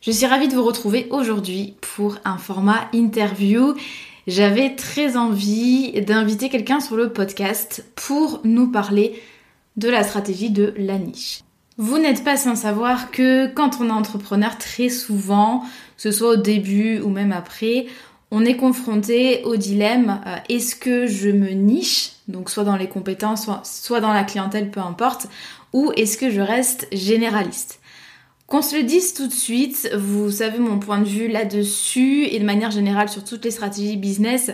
Je suis ravie de vous retrouver aujourd'hui pour un format interview. J'avais très envie d'inviter quelqu'un sur le podcast pour nous parler de la stratégie de la niche. Vous n'êtes pas sans savoir que quand on est entrepreneur, très souvent, que ce soit au début ou même après, on est confronté au dilemme euh, est-ce que je me niche, donc soit dans les compétences, soit, soit dans la clientèle, peu importe, ou est-ce que je reste généraliste? Qu'on se le dise tout de suite, vous savez mon point de vue là-dessus et de manière générale sur toutes les stratégies business,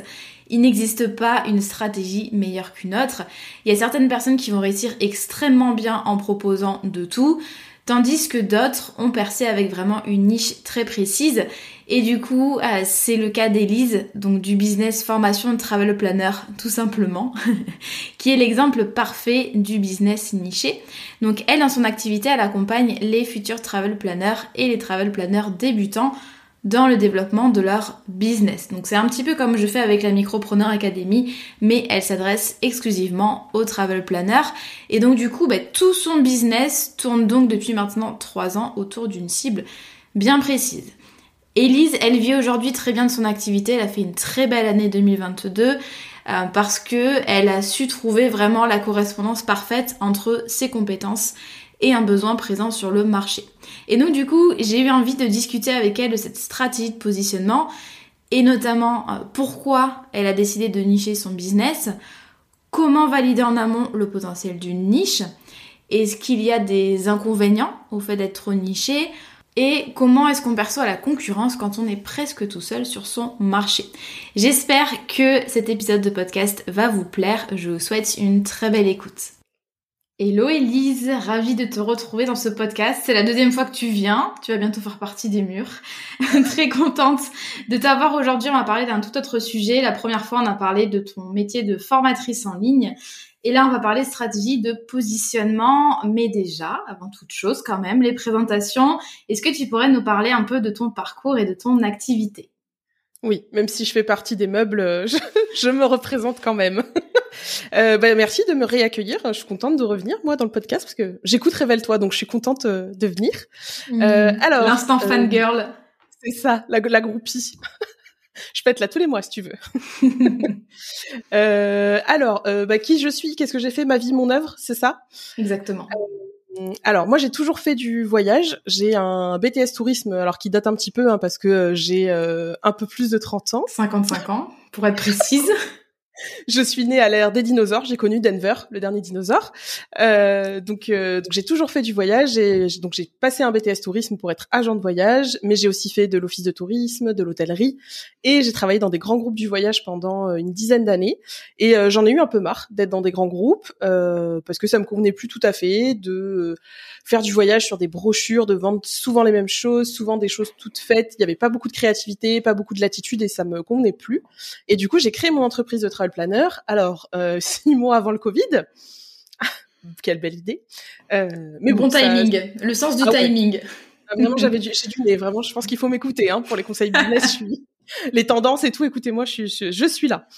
il n'existe pas une stratégie meilleure qu'une autre. Il y a certaines personnes qui vont réussir extrêmement bien en proposant de tout, tandis que d'autres ont percé avec vraiment une niche très précise. Et du coup, euh, c'est le cas d'Elise, donc du business formation travel planner, tout simplement, qui est l'exemple parfait du business niché. Donc elle, dans son activité, elle accompagne les futurs travel planners et les travel planners débutants dans le développement de leur business. Donc c'est un petit peu comme je fais avec la Micropreneur Academy, mais elle s'adresse exclusivement aux travel planners. Et donc du coup, bah, tout son business tourne donc depuis maintenant 3 ans autour d'une cible bien précise. Elise, elle vit aujourd'hui très bien de son activité, elle a fait une très belle année 2022 euh, parce que elle a su trouver vraiment la correspondance parfaite entre ses compétences et un besoin présent sur le marché. Et donc du coup, j'ai eu envie de discuter avec elle de cette stratégie de positionnement et notamment euh, pourquoi elle a décidé de nicher son business, comment valider en amont le potentiel d'une niche, est-ce qu'il y a des inconvénients au fait d'être trop niché, et comment est-ce qu'on perçoit la concurrence quand on est presque tout seul sur son marché? J'espère que cet épisode de podcast va vous plaire. Je vous souhaite une très belle écoute. Hello Elise, ravie de te retrouver dans ce podcast. C'est la deuxième fois que tu viens. Tu vas bientôt faire partie des murs. Très contente de t'avoir aujourd'hui. On va parler d'un tout autre sujet. La première fois, on a parlé de ton métier de formatrice en ligne. Et là, on va parler stratégie de positionnement. Mais déjà, avant toute chose, quand même, les présentations. Est-ce que tu pourrais nous parler un peu de ton parcours et de ton activité? Oui, même si je fais partie des meubles, je me représente quand même. Euh, bah, merci de me réaccueillir. Je suis contente de revenir moi dans le podcast parce que j'écoute Révèle-toi, donc je suis contente euh, de venir. Mmh. Euh, alors l'instant fangirl. C'est ça, la, la groupie. je peux être là tous les mois si tu veux. alors, bah, qui je suis, qu'est-ce que j'ai fait, ma vie, mon œuvre, c'est ça? Exactement. Alors moi j'ai toujours fait du voyage. J'ai un BTS tourisme alors qui date un petit peu hein, parce que j'ai un peu plus de 30 ans. 55 ans pour être précise je suis née à l'ère des dinosaures. J'ai connu Denver, le dernier dinosaure. Euh, donc, euh, donc j'ai toujours fait du voyage et donc j'ai passé un BTS tourisme pour être agent de voyage, mais j'ai aussi fait de l'office de tourisme, de l'hôtellerie et j'ai travaillé dans des grands groupes du voyage pendant euh, une dizaine d'années. Et euh, j'en ai eu un peu marre d'être dans des grands groupes euh, parce que ça me convenait plus tout à fait de faire du voyage sur des brochures, de vendre souvent les mêmes choses, souvent des choses toutes faites. Il n'y avait pas beaucoup de créativité, pas beaucoup de latitude et ça me convenait plus. Et du coup, j'ai créé mon entreprise de travel planner. Alors, euh, six mois avant le Covid. Quelle belle idée. Euh, mais bon, timing, le sens du ah timing. Ah, vraiment, j'avais du, j'ai du nez. Vraiment, je pense qu'il faut m'écouter hein, pour les conseils business. je suis, les tendances et tout. Écoutez-moi, je, je, je suis là.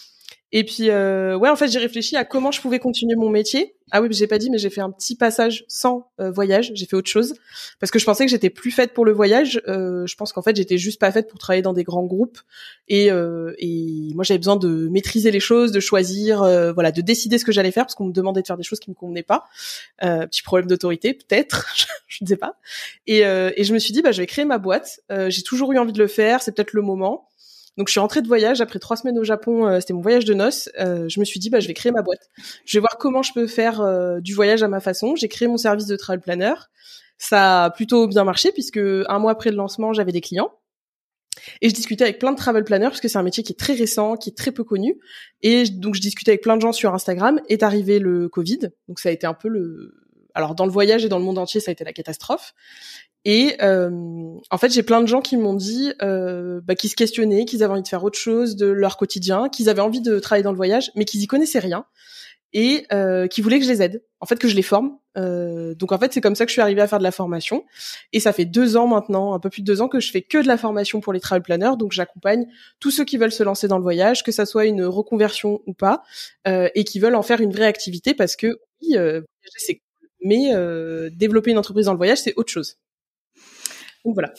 Et puis, euh, ouais, en fait, j'ai réfléchi à comment je pouvais continuer mon métier. Ah oui, j'ai pas dit, mais j'ai fait un petit passage sans euh, voyage. J'ai fait autre chose parce que je pensais que j'étais plus faite pour le voyage. Euh, je pense qu'en fait, j'étais juste pas faite pour travailler dans des grands groupes. Et, euh, et moi, j'avais besoin de maîtriser les choses, de choisir, euh, voilà, de décider ce que j'allais faire parce qu'on me demandait de faire des choses qui me convenaient pas. Euh, petit problème d'autorité, peut-être, je ne sais pas. Et, et je me suis dit, bah, je vais créer ma boîte. j'ai toujours eu envie de le faire. C'est peut-être le moment. Donc je suis rentrée de voyage après trois semaines au Japon. Euh, c'était mon voyage de noces. Euh, je me suis dit bah je vais créer ma boîte. Je vais voir comment je peux faire euh, du voyage à ma façon. J'ai créé mon service de travel planner. Ça a plutôt bien marché puisque un mois après le lancement j'avais des clients. Et je discutais avec plein de travel planners parce que c'est un métier qui est très récent, qui est très peu connu. Et donc je discutais avec plein de gens sur Instagram. Est arrivé le Covid, donc ça a été un peu le. Alors dans le voyage et dans le monde entier, ça a été la catastrophe. Et euh, en fait, j'ai plein de gens qui m'ont dit, euh, bah, qui se questionnaient, qu'ils avaient envie de faire autre chose de leur quotidien, qu'ils avaient envie de travailler dans le voyage, mais qu'ils y connaissaient rien et euh, qui voulaient que je les aide. En fait, que je les forme. Euh, donc en fait, c'est comme ça que je suis arrivée à faire de la formation. Et ça fait deux ans maintenant, un peu plus de deux ans, que je fais que de la formation pour les travel planners. Donc j'accompagne tous ceux qui veulent se lancer dans le voyage, que ça soit une reconversion ou pas, euh, et qui veulent en faire une vraie activité parce que oui, euh, c'est mais euh, développer une entreprise dans le voyage, c'est autre chose. Donc voilà.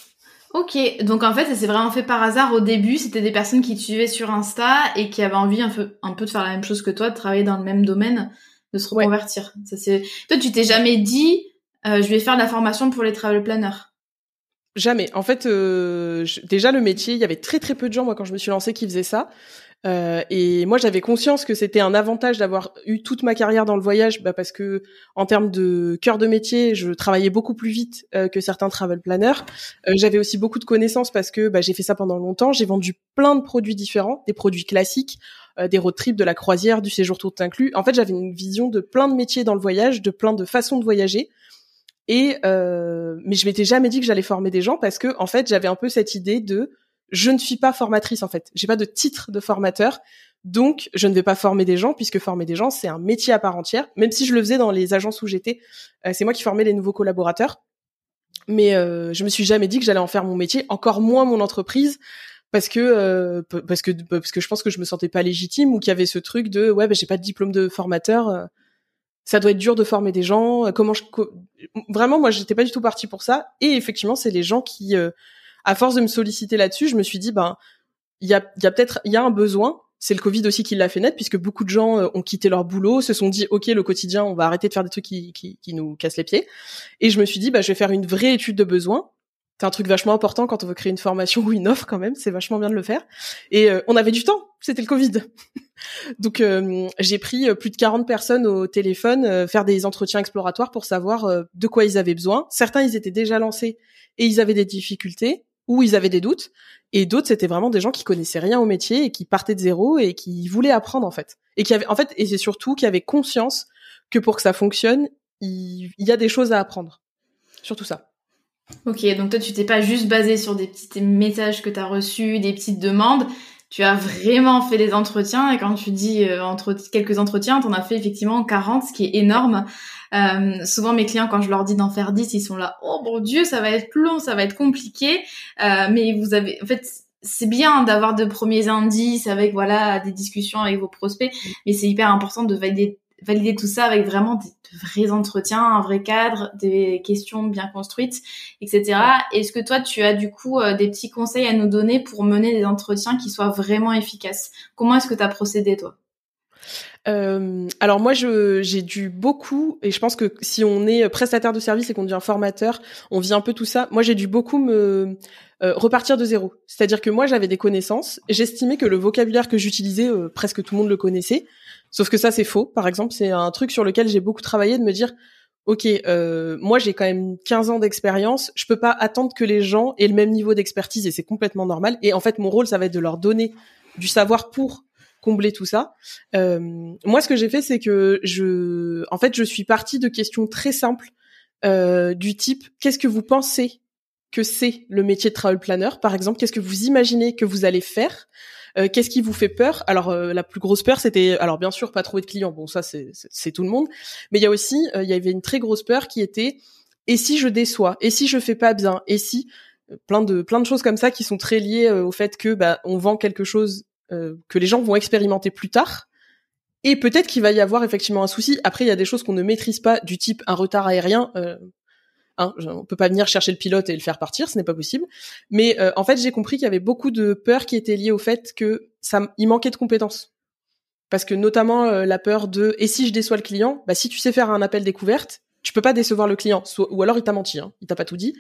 Ok, donc en fait, ça s'est vraiment fait par hasard. Au début, c'était des personnes qui te suivaient sur Insta et qui avaient envie un peu, un peu de faire la même chose que toi, de travailler dans le même domaine, de se reconvertir. Ça c'est. Toi, tu t'es jamais dit, euh, je vais faire de la formation pour les travel planners. Jamais. En fait, euh, déjà le métier, il y avait très très peu de gens moi quand je me suis lancée qui faisaient ça. Euh, et moi, j'avais conscience que c'était un avantage d'avoir eu toute ma carrière dans le voyage, bah, parce que en termes de cœur de métier, je travaillais beaucoup plus vite euh, que certains travel planners. Euh, j'avais aussi beaucoup de connaissances parce que bah, j'ai fait ça pendant longtemps. J'ai vendu plein de produits différents, des produits classiques, des road trips, de la croisière, du séjour tout inclus. En fait, j'avais une vision de plein de métiers dans le voyage, de plein de façons de voyager. Et mais je m'étais jamais dit que j'allais former des gens parce que en fait, j'avais un peu cette idée de je ne suis pas formatrice en fait. J'ai pas de titre de formateur. Donc, je ne vais pas former des gens puisque former des gens, c'est un métier à part entière. Même si je le faisais dans les agences où j'étais, euh, c'est moi qui formais les nouveaux collaborateurs. Mais euh, je me suis jamais dit que j'allais en faire mon métier, encore moins mon entreprise, parce que euh, parce que parce que je pense que je me sentais pas légitime ou qu'il y avait ce truc de ouais, bah, j'ai pas de diplôme de formateur. Euh, ça doit être dur de former des gens. Comment je vraiment moi j'étais pas du tout partie pour ça. Et effectivement, c'est les gens qui à force de me solliciter là-dessus, je me suis dit, ben, il y a, y a peut-être, il y a un besoin. C'est le Covid aussi qui l'a fait naître, puisque beaucoup de gens euh, ont quitté leur boulot, se sont dit, ok, le quotidien, on va arrêter de faire des trucs qui, qui, qui nous cassent les pieds. Et je me suis dit, bah, je vais faire une vraie étude de besoin. C'est un truc vachement important quand on veut créer une formation ou une offre quand même. C'est vachement bien de le faire. Et euh, on avait du temps. C'était le Covid. Donc euh, j'ai pris plus de 40 personnes au téléphone faire des entretiens exploratoires pour savoir de quoi ils avaient besoin. Certains ils étaient déjà lancés et ils avaient des difficultés où ils avaient des doutes, et d'autres c'était vraiment des gens qui connaissaient rien au métier et qui partaient de zéro et qui voulaient apprendre en fait, et qui avaient en fait et c'est surtout qui avaient conscience que pour que ça fonctionne, il, y a des choses à apprendre, surtout ça. Ok, donc toi tu t'es pas juste basé sur des petits messages que tu as reçus, des petites demandes, tu as vraiment fait des entretiens et quand tu dis euh, entre quelques entretiens, tu en as fait effectivement 40, ce qui est énorme. Euh, souvent mes clients quand je leur dis d'en faire 10, ils sont là "Oh mon dieu, ça va être long, ça va être compliqué." Euh, mais vous avez en fait c'est bien d'avoir de premiers indices avec voilà des discussions avec vos prospects, mais c'est hyper important de valider valider tout ça avec vraiment des, de vrais entretiens, un vrai cadre, des questions bien construites, etc. Est-ce que toi, tu as du coup euh, des petits conseils à nous donner pour mener des entretiens qui soient vraiment efficaces? Comment est-ce que tu as procédé, toi? Euh, alors moi j'ai dû beaucoup et je pense que si on est prestataire de service et qu'on devient formateur, on vit un peu tout ça. Moi j'ai dû beaucoup me euh, repartir de zéro. C'est-à-dire que moi j'avais des connaissances, j'estimais que le vocabulaire que j'utilisais presque tout le monde le connaissait, Sauf que ça, c'est faux. Par exemple, c'est un truc sur lequel j'ai beaucoup travaillé de me dire, ok, euh, moi j'ai quand même 15 ans d'expérience, je peux pas attendre que les gens aient le même niveau d'expertise et c'est complètement normal. Et en fait, mon rôle, ça va être de leur donner du savoir pour combler tout ça. Euh, moi, ce que j'ai fait, c'est que je, en fait, je suis partie de questions très simples euh, du type qu'est-ce que vous pensez que c'est le métier de travel planner, par exemple Qu'est-ce que vous imaginez que vous allez faire? Euh, qu'est-ce qui vous fait peur? Alors euh, la plus grosse peur, c'était alors bien sûr pas trouver de clients. Bon ça c'est tout le monde, mais il y a aussi euh, il y avait une très grosse peur qui était et si je déçois? Et si je fais pas bien? Et si plein de plein de choses comme ça qui sont très liées au fait que bah on vend quelque chose que les gens vont expérimenter plus tard et peut-être qu'il va y avoir effectivement un souci. Après, il y a des choses qu'on ne maîtrise pas, du type un retard aérien. Hein, on peut pas venir chercher le pilote et le faire partir, ce n'est pas possible. Mais euh, en fait, j'ai compris qu'il y avait beaucoup de peurs qui étaient liées au fait que ça, il manquait de compétences. Parce que notamment euh, la peur de et si je déçois le client, bah si tu sais faire un appel découverte, tu peux pas décevoir le client, ou alors il t'a menti, hein, il t'a pas tout dit.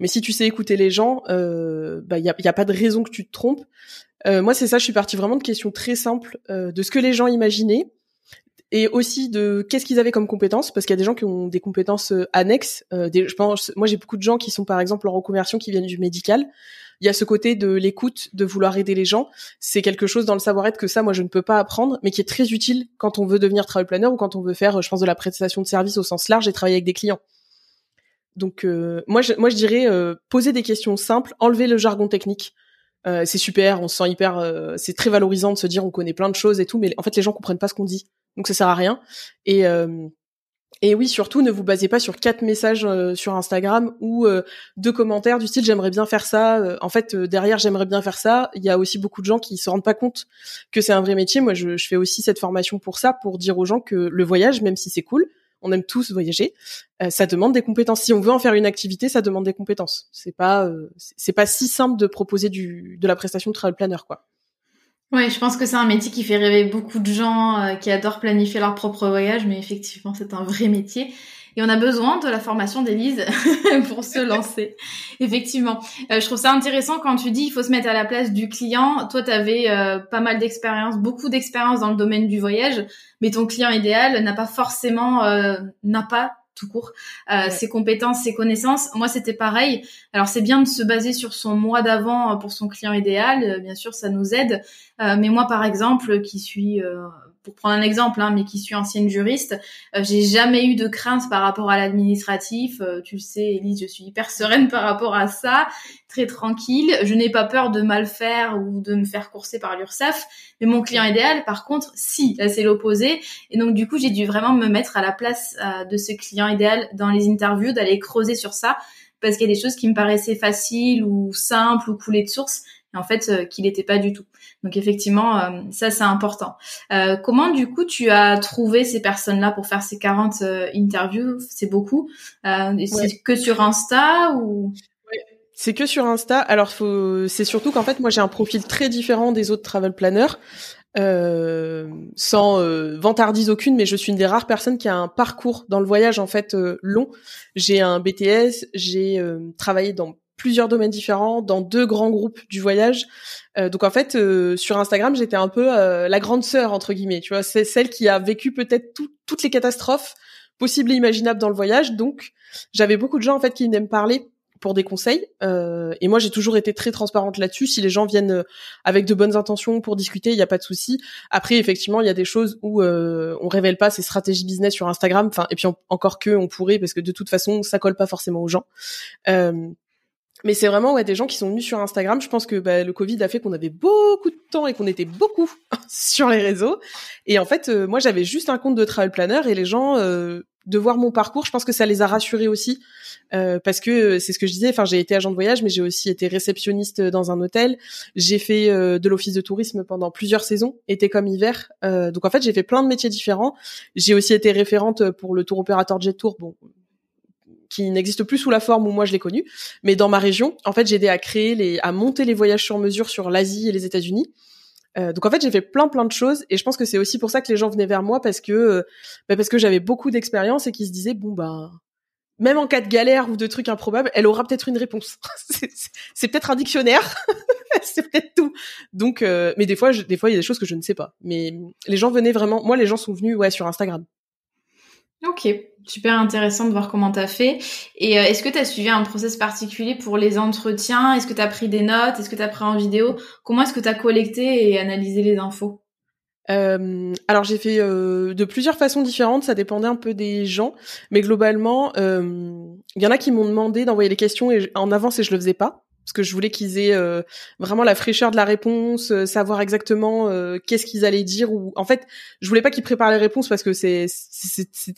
Mais si tu sais écouter les gens, euh, bah il y a, y a, pas de raison que tu te trompes. Euh, moi, c'est ça. Je suis partie vraiment de questions très simples de ce que les gens imaginaient et aussi de qu'est-ce qu'ils avaient comme compétences parce qu'il y a des gens qui ont des compétences euh, annexes. Des, je pense, moi, j'ai beaucoup de gens qui sont par exemple en reconversion qui viennent du médical. Il y a ce côté de l'écoute, de vouloir aider les gens. C'est quelque chose dans le savoir-être que ça, moi, je ne peux pas apprendre, mais qui est très utile quand on veut devenir travel planner ou quand on veut faire, je pense, de la prestation de service au sens large et travailler avec des clients. Donc, moi, je, moi, je dirais poser des questions simples, enlever le jargon technique. Euh, c'est super, on se sent hyper, euh, c'est très valorisant de se dire on connaît plein de choses et tout, mais en fait les gens comprennent pas ce qu'on dit, donc ça sert à rien. Et euh, et oui, surtout ne vous basez pas sur quatre messages sur Instagram ou deux commentaires du style j'aimerais bien faire ça. en fait, derrière j'aimerais bien faire ça, il y a aussi beaucoup de gens qui se rendent pas compte que c'est un vrai métier. Moi, je, je fais aussi cette formation pour ça, pour dire aux gens que le voyage, même si c'est cool, on aime tous voyager, euh, ça demande des compétences. Si on veut en faire une activité, ça demande des compétences. C'est pas euh, c'est pas si simple de proposer de la prestation de travel planner quoi. Ouais, je pense que c'est un métier qui fait rêver beaucoup de gens euh, qui adorent planifier leur propre voyage, mais effectivement, c'est un vrai métier. Et on a besoin de la formation d'Élise pour se lancer. Effectivement. Euh, je trouve ça intéressant quand tu dis il faut se mettre à la place du client. Toi, tu avais euh, pas mal d'expérience, beaucoup d'expérience dans le domaine du voyage, mais ton client idéal n'a pas forcément, euh, n'a pas tout court, ses compétences, ses connaissances. Moi, c'était pareil. Alors, c'est bien de se baser sur son mois d'avant pour son client idéal. Bien sûr, ça nous aide. mais moi, par exemple, qui suis pour prendre un exemple, hein, mais qui suis ancienne juriste, euh, j'ai jamais eu de crainte par rapport à l'administratif. Euh, tu le sais, Elise, je suis hyper sereine par rapport à ça, très tranquille. Je n'ai pas peur de mal faire ou de me faire courser par l'URSSAF. Mais mon client idéal, par contre, si, là c'est l'opposé. Et donc du coup, j'ai dû vraiment me mettre à la place euh, de ce client idéal dans les interviews, d'aller creuser sur ça, parce qu'il y a des choses qui me paraissaient faciles ou simples ou coulées de source, et en fait qu'il n'était pas du tout. Donc effectivement, euh, ça c'est important. Euh, comment du coup tu as trouvé ces personnes-là pour faire ces 40 euh, interviews? C'est beaucoup. C'est que sur Insta ou? C'est que sur Insta. Alors, faut... c'est surtout qu'en fait, moi, j'ai un profil très différent des autres travel planners, euh, sans euh, vantardise aucune, mais je suis une des rares personnes qui a un parcours dans le voyage en fait long. J'ai un BTS, j'ai travaillé dans plusieurs domaines différents, dans deux grands groupes du voyage. Euh, donc en fait, euh, sur Instagram, j'étais un peu euh, la grande sœur entre guillemets. Tu vois, c'est celle qui a vécu peut-être toutes les catastrophes possibles et imaginables dans le voyage. Donc j'avais beaucoup de gens en fait qui venaient me parler pour des conseils. et moi, j'ai toujours été très transparente là-dessus. Si les gens viennent avec de bonnes intentions pour discuter, il n'y a pas de souci. Après, effectivement, il y a des choses où on révèle pas ses stratégies business sur Instagram. Enfin, et puis encore que on pourrait, parce que de toute façon, ça colle pas forcément aux gens. Mais c'est vraiment ouais, des gens qui sont venus sur Instagram. Je pense que bah, le Covid a fait qu'on avait beaucoup de temps et qu'on était beaucoup sur les réseaux. Et en fait, euh, moi, j'avais juste un compte de travel planner et les gens, euh, de voir mon parcours, je pense que ça les a rassurés aussi. Euh, parce que euh, c'est ce que je disais, enfin j'ai été agent de voyage, mais j'ai aussi été réceptionniste dans un hôtel. J'ai fait de l'office de tourisme pendant plusieurs saisons, été comme hiver. donc en fait j'ai fait plein de métiers différents. J'ai aussi été référente pour le tour opérateur Jet Tour. Bon, qui n'existe plus sous la forme où moi je l'ai connu. Mais dans ma région, en fait, j'ai aidé à créer les, à monter les voyages sur mesure sur l'Asie et les États-Unis. Euh, donc en fait, j'ai fait plein plein de choses et je pense que c'est aussi pour ça que les gens venaient vers moi parce que euh, bah parce que j'avais beaucoup d'expérience et qu'ils se disaient bon bah même en cas de galère ou de trucs improbables, elle aura peut-être une réponse. c'est peut-être un dictionnaire, c'est peut-être tout. Donc, euh, mais des fois, je, des fois, il y a des choses que je ne sais pas. Mais les gens venaient vraiment. Moi, les gens sont venus, ouais, sur Instagram. Ok, super intéressant de voir comment tu as fait. Et euh, est-ce que tu as suivi un process particulier pour les entretiens? Est-ce que tu as pris des notes? Est-ce que tu as pris en vidéo? Comment est-ce que tu as collecté et analysé les infos? Euh, alors j'ai fait euh, de plusieurs façons différentes, ça dépendait un peu des gens, mais globalement, il y en a qui m'ont demandé d'envoyer les questions en avance et je le faisais pas parce que je voulais qu'ils aient euh, vraiment la fraîcheur de la réponse, euh, savoir exactement euh, qu'est-ce qu'ils allaient dire ou en fait, je voulais pas qu'ils préparent les réponses parce que c'est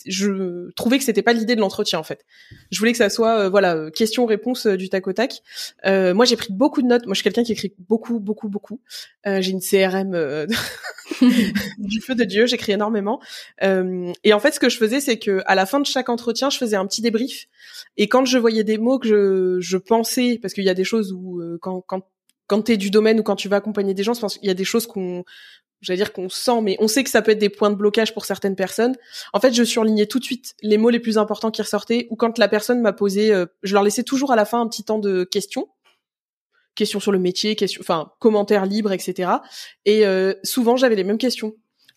je trouvais que c'était pas l'idée de l'entretien en fait. Je voulais que ça soit voilà, question réponse du tac au tac. moi j'ai pris beaucoup de notes, moi je suis quelqu'un qui écrit beaucoup beaucoup beaucoup. j'ai une CRM du feu de dieu, j'écris énormément. et en fait ce que je faisais c'est que à la fin de chaque entretien, je faisais un petit débrief et quand je voyais des mots que je, je pensais parce qu'il y a des choses où euh, quand quand quand t'es du domaine ou quand tu vas accompagner des gens, je pense qu'il y a des choses qu'on j'allais dire qu'on sent, mais on sait que ça peut être des points de blocage pour certaines personnes. En fait, je surlignais tout de suite les mots les plus importants qui ressortaient, ou quand la personne m'a posé, euh, je leur laissais toujours à la fin un petit temps de questions, questions sur le métier, questions, enfin commentaires libres, etc. Et euh, souvent, j'avais les mêmes questions.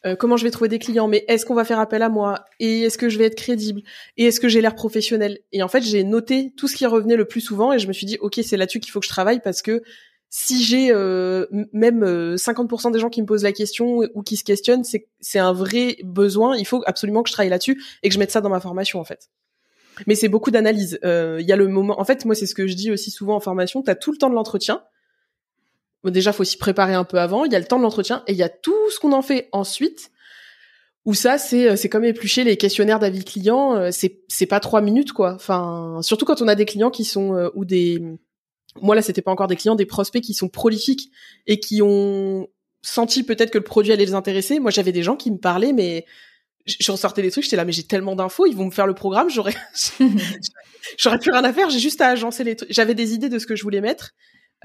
Euh, comment je vais trouver des clients, mais est-ce qu'on va faire appel à moi? Et est-ce que je vais être crédible? Et est-ce que j'ai l'air professionnel? Et en fait, j'ai noté tout ce qui revenait le plus souvent et je me suis dit ok, c'est là-dessus qu'il faut que je travaille parce que si j'ai euh, même 50% euh, des gens qui me posent la question ou qui se questionnent, c'est un vrai besoin. Il faut absolument que je travaille là-dessus et que je mette ça dans ma formation en fait. Mais c'est beaucoup d'analyse. Il y a le moment. En fait, moi, c'est ce que je dis aussi souvent en formation. T'as tout le temps de l'entretien déjà, faut s'y préparer un peu avant. Il y a le temps de l'entretien et il y a tout ce qu'on en fait ensuite. Où ça, c'est euh, c'est comme éplucher les questionnaires d'avis clients. Euh, c'est c'est pas trois minutes quoi. Enfin, surtout quand on a des clients qui sont euh, ou des moi là, c'était pas encore des clients, des prospects qui sont prolifiques et qui ont senti peut-être que le produit allait les intéresser. Moi, j'avais des gens qui me parlaient, mais je ressortais des trucs, j'étais là, mais j'ai tellement d'infos, ils vont me faire le programme, j'aurais, j'aurais plus rien à faire, j'ai juste à agencer les trucs. J'avais des idées de ce que je voulais mettre,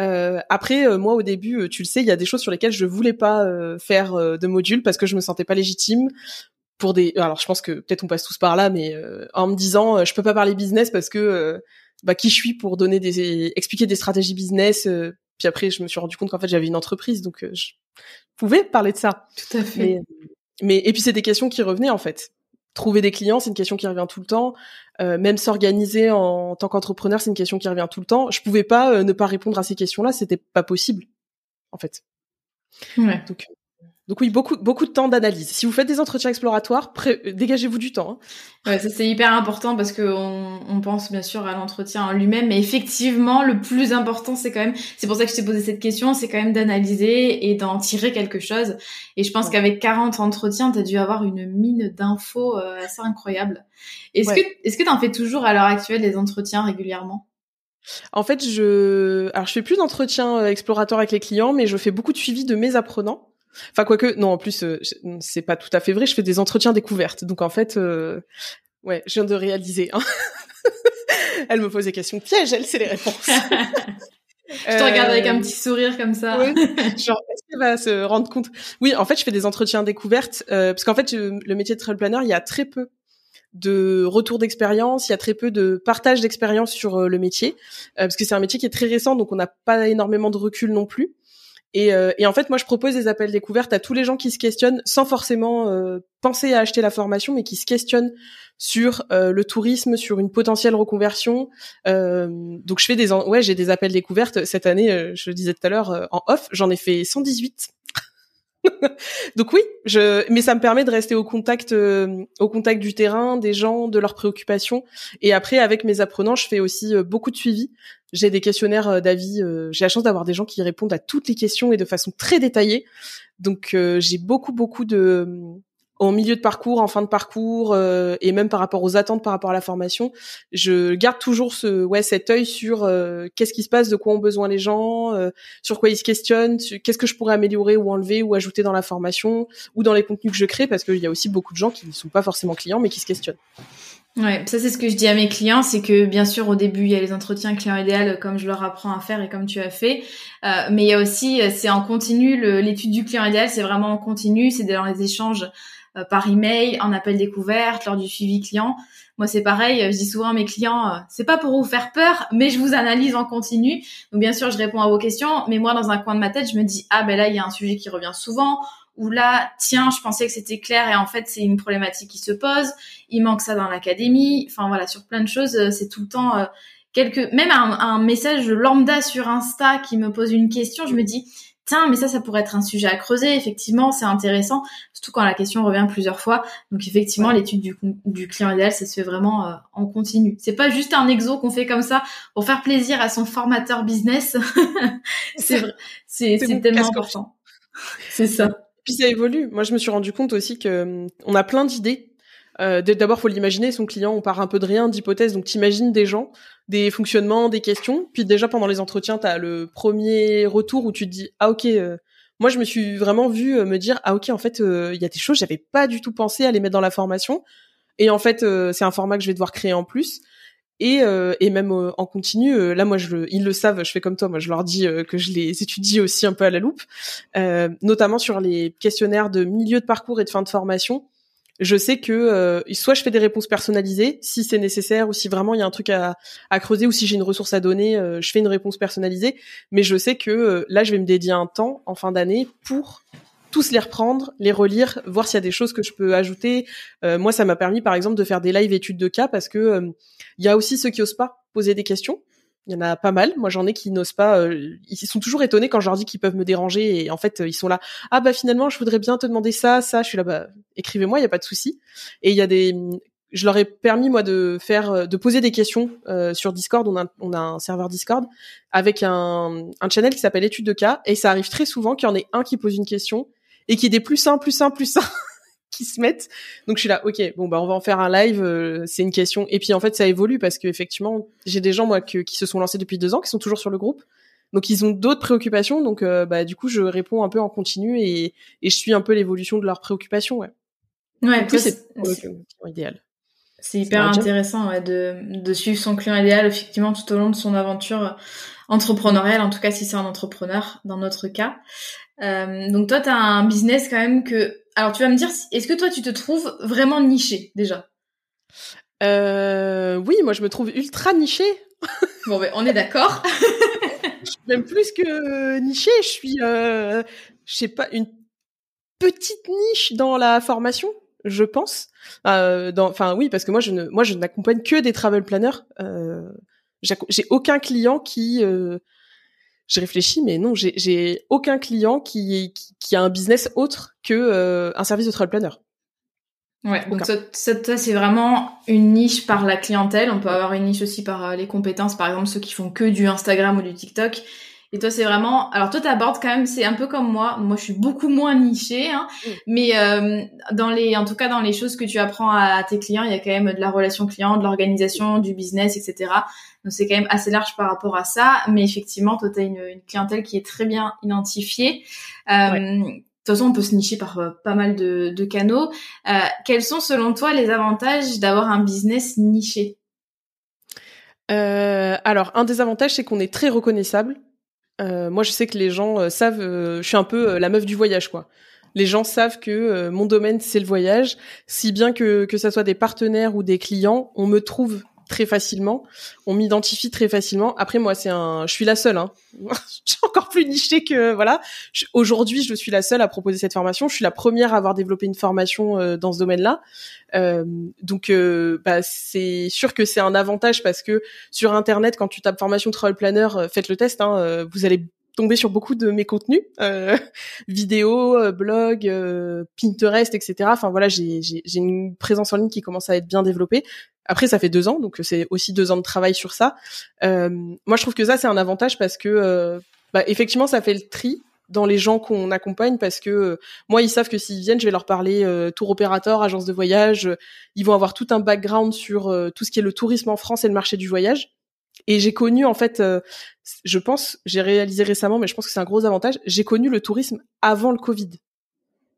euh, après, euh, moi au début, euh, tu le sais, il y a des choses sur lesquelles je voulais pas faire de module parce que je me sentais pas légitime pour des. Alors, je pense que peut-être on passe tous par là, mais en me disant, je peux pas parler business parce que bah qui je suis pour donner des expliquer des stratégies business. puis après, je me suis rendu compte qu'en fait j'avais une entreprise, donc je pouvais parler de ça. Tout à fait. mais et puis c'est des questions qui revenaient en fait trouver des clients, c'est une question qui revient tout le temps. Euh, même s'organiser en, tant qu'entrepreneur, c'est une question qui revient tout le temps. Je pouvais pas euh, ne pas répondre à ces questions-là, c'était pas possible, en fait. Ouais. Donc, donc oui, beaucoup beaucoup de temps d'analyse. Si vous faites des entretiens exploratoires, dégagez-vous du temps. Hein. Ouais, ça c'est hyper important parce que on, on pense bien sûr à l'entretien en lui-même, mais effectivement, le plus important, c'est quand même, c'est pour ça que je t'ai posé cette question, c'est quand même d'analyser et d'en tirer quelque chose. Et je pense qu'avec 40 entretiens, t'as dû avoir une mine d'infos euh, assez incroyable. Est-ce que est-ce que t'en fais toujours à l'heure actuelle des entretiens régulièrement? En fait, je, alors je fais plus d'entretiens euh, exploratoires avec les clients, mais je fais beaucoup de suivi de mes apprenants. Enfin, quoique, non, en plus, euh, c'est pas tout à fait vrai. Je fais des entretiens découvertes. Donc, en fait, euh, ouais, je viens de réaliser. Hein. elle me pose des questions pièges, elle, c'est les réponses. je te regarde avec un euh, petit sourire comme ça. Oui. Genre, est-ce qu'elle va se rendre compte? Oui, en fait, je fais des entretiens découvertes parce qu'en fait, le métier de trail planner, il y a très peu de retour d'expérience, il y a très peu de partage d'expérience sur le métier parce que c'est un métier qui est très récent, donc on n'a pas énormément de recul non plus. Et, euh, et, en fait, moi, je propose des appels découvertes à tous les gens qui se questionnent, sans forcément euh, penser à acheter la formation, mais qui se questionnent sur euh, le tourisme, sur une potentielle reconversion. donc, je fais des, ouais, j'ai des appels découvertes cette année. je le disais tout à l'heure en off, j'en ai fait 118. Donc oui, je, mais ça me permet de rester au contact, euh, au contact du terrain, des gens, de leurs préoccupations. Et après, avec mes apprenants, je fais aussi euh, beaucoup de suivi. J'ai des questionnaires euh, d'avis. j'ai la chance d'avoir des gens qui répondent à toutes les questions et de façon très détaillée. Donc j'ai beaucoup, beaucoup de en milieu de parcours, en fin de parcours, euh, et même par rapport aux attentes par rapport à la formation, je garde toujours ce ouais cet œil sur euh, qu'est-ce qui se passe, de quoi ont besoin les gens, euh, sur quoi ils se questionnent, qu'est-ce que je pourrais améliorer ou enlever ou ajouter dans la formation ou dans les contenus que je crée, parce qu'il y a aussi beaucoup de gens qui ne sont pas forcément clients mais qui se questionnent. Ouais, ça c'est ce que je dis à mes clients, c'est que bien sûr au début il y a les entretiens clients idéal comme je leur apprends à faire et comme tu as fait, mais il y a aussi c'est en continu l'étude du client idéal, c'est vraiment en continu, c'est dans les échanges euh, par email, en appel découverte, lors du suivi client. Moi, c'est pareil. Je dis souvent à mes clients, euh, c'est pas pour vous faire peur, mais je vous analyse en continu. Donc, bien sûr, je réponds à vos questions, mais moi, dans un coin de ma tête, je me dis, ah ben là, il y a un sujet qui revient souvent. Ou là, tiens, je pensais que c'était clair et en fait, c'est une problématique qui se pose. Il manque ça dans l'académie. Enfin voilà, sur plein de choses, euh, c'est tout le temps quelques, même un, un, message lambda sur Insta qui me pose une question, je me dis tiens, mais ça, ça pourrait être un sujet à creuser. Effectivement, c'est intéressant, surtout quand la question revient plusieurs fois. Donc effectivement, l'étude du, du, client idéal, ça se fait vraiment euh, en continu. C'est pas juste un exo qu'on fait comme ça pour faire plaisir à son formateur business. c'est c'est tellement important. C'est ça. Puis ça évolue. Moi, je me suis rendu compte aussi que hum, on a plein d'idées. Euh, D'abord, faut l'imaginer. Son client, on part un peu de rien, d'hypothèses. Donc, t'imagines des gens, des fonctionnements, des questions. Puis déjà pendant les entretiens, t'as le premier retour où tu te dis ah ok. Euh, moi, je me suis vraiment vu euh, me dire ah ok en fait euh, il y a des choses j'avais pas du tout pensé à les mettre dans la formation. Et en fait, c'est un format que je vais devoir créer en plus. Et, et même en continu, là moi je ils le savent, je fais comme toi, moi je leur dis que je les étudie aussi un peu à la loupe, notamment sur les questionnaires de milieu de parcours et de fin de formation je sais que euh, soit je fais des réponses personnalisées si c'est nécessaire ou si vraiment il y a un truc à, à creuser ou si j'ai une ressource à donner, euh, je fais une réponse personnalisée. Mais je sais que euh, là, je vais me dédier un temps en fin d'année pour tous les reprendre, les relire, voir s'il y a des choses que je peux ajouter. moi, ça m'a permis, par exemple, de faire des live études de cas parce que il y a aussi ceux qui osent pas poser des questions. Il y en a pas mal. Moi, j'en ai qui n'osent pas. Euh, ils sont toujours étonnés quand je leur dis qu'ils peuvent me déranger. Et en fait, ils sont là. Ah bah finalement, je voudrais bien te demander ça, ça. Je suis là. Bah écrivez-moi, il y a pas de souci. Et il y a des. Je leur ai permis moi de faire, de poser des questions euh, sur Discord. On a, on a un serveur Discord avec un, un channel qui s'appelle études de cas. Et ça arrive très souvent qu'il y en ait un qui pose une question et qui est des plus simples, plus simples, plus simples. qui se mettent. Donc je suis là, ok, bon bah on va en faire un live. Euh, c'est une question. Et puis en fait ça évolue parce que effectivement j'ai des gens moi qui se sont lancés depuis deux ans, qui sont toujours sur le groupe. Donc ils ont d'autres préoccupations. Donc euh, bah du coup je réponds un peu en continu et, et je suis un peu l'évolution de leurs préoccupations. Ouais. Ouais. c'est idéal. C'est hyper intéressant ouais, de, de suivre son client idéal effectivement tout au long de son aventure entrepreneuriale, en tout cas si c'est un entrepreneur dans notre cas. Euh, donc toi, tu as un business quand même que alors, tu vas me dire, est-ce que toi, tu te trouves vraiment niché déjà? Euh, Oui, moi, je me trouve ultra niché. bon, ben, on est d'accord. Même plus que niché, je suis, euh, je sais pas, une petite niche dans la formation, je pense. Euh, enfin, oui, parce que moi, je ne, moi, je n'accompagne que des travel planners. Euh, j'ai aucun client qui euh, je réfléchis, mais non, j'ai aucun client qui, qui, a un business autre que euh, un service de travel planner. Ouais, donc ça, ça, c'est vraiment une niche par la clientèle. On peut avoir une niche aussi par euh, les compétences, par exemple ceux qui font que du Instagram ou du TikTok. Et toi, c'est vraiment. Alors toi, t'abordes quand même. C'est un peu comme moi. Moi, je suis beaucoup moins nichée, hein, mm. mais euh, dans les, en tout cas, dans les choses que tu apprends à, tes clients, il y a quand même de la relation client, de l'organisation, du business, etc. Donc c'est quand même assez large par rapport à ça. Mais effectivement, toi, t'as une, une clientèle qui est très bien identifiée. Euh, De toute façon, on peut se nicher par euh, pas mal de, de canaux. Euh, quels sont, selon toi, les avantages d'avoir un business niché? Euh, Alors, un des avantages, c'est qu'on est très reconnaissable. Euh, moi, je sais que les gens euh, savent, euh, je suis un peu la meuf du voyage, quoi. Les gens savent que mon domaine c'est le voyage, si bien que que ça soit des partenaires ou des clients, on me trouve très facilement. On m'identifie très facilement. Après, moi, c'est un, je suis la seule. Hein. je encore plus nichée que voilà. Aujourd'hui, je suis la seule à proposer cette formation. Je suis la première à avoir développé une formation euh, dans ce domaine-là. Euh, donc, euh, bah, c'est sûr que c'est un avantage parce que sur Internet, quand tu tapes formation travel planner, faites le test. Hein, vous allez tomber sur beaucoup de mes contenus, euh, vidéos, euh, blogs, euh, Pinterest, etc. Enfin voilà, j'ai une présence en ligne qui commence à être bien développée. Après, ça fait deux ans, donc c'est aussi deux ans de travail sur ça. Euh, moi, je trouve que ça c'est un avantage parce que, euh, bah, effectivement, ça fait le tri dans les gens qu'on accompagne parce que moi ils savent que s'ils viennent je vais leur parler tour opérateur agence de voyage ils vont avoir tout un background sur tout ce qui est le tourisme en France et le marché du voyage et j'ai connu en fait, euh, je pense, j'ai réalisé récemment, mais je pense que c'est un gros avantage. J'ai connu le tourisme avant le Covid.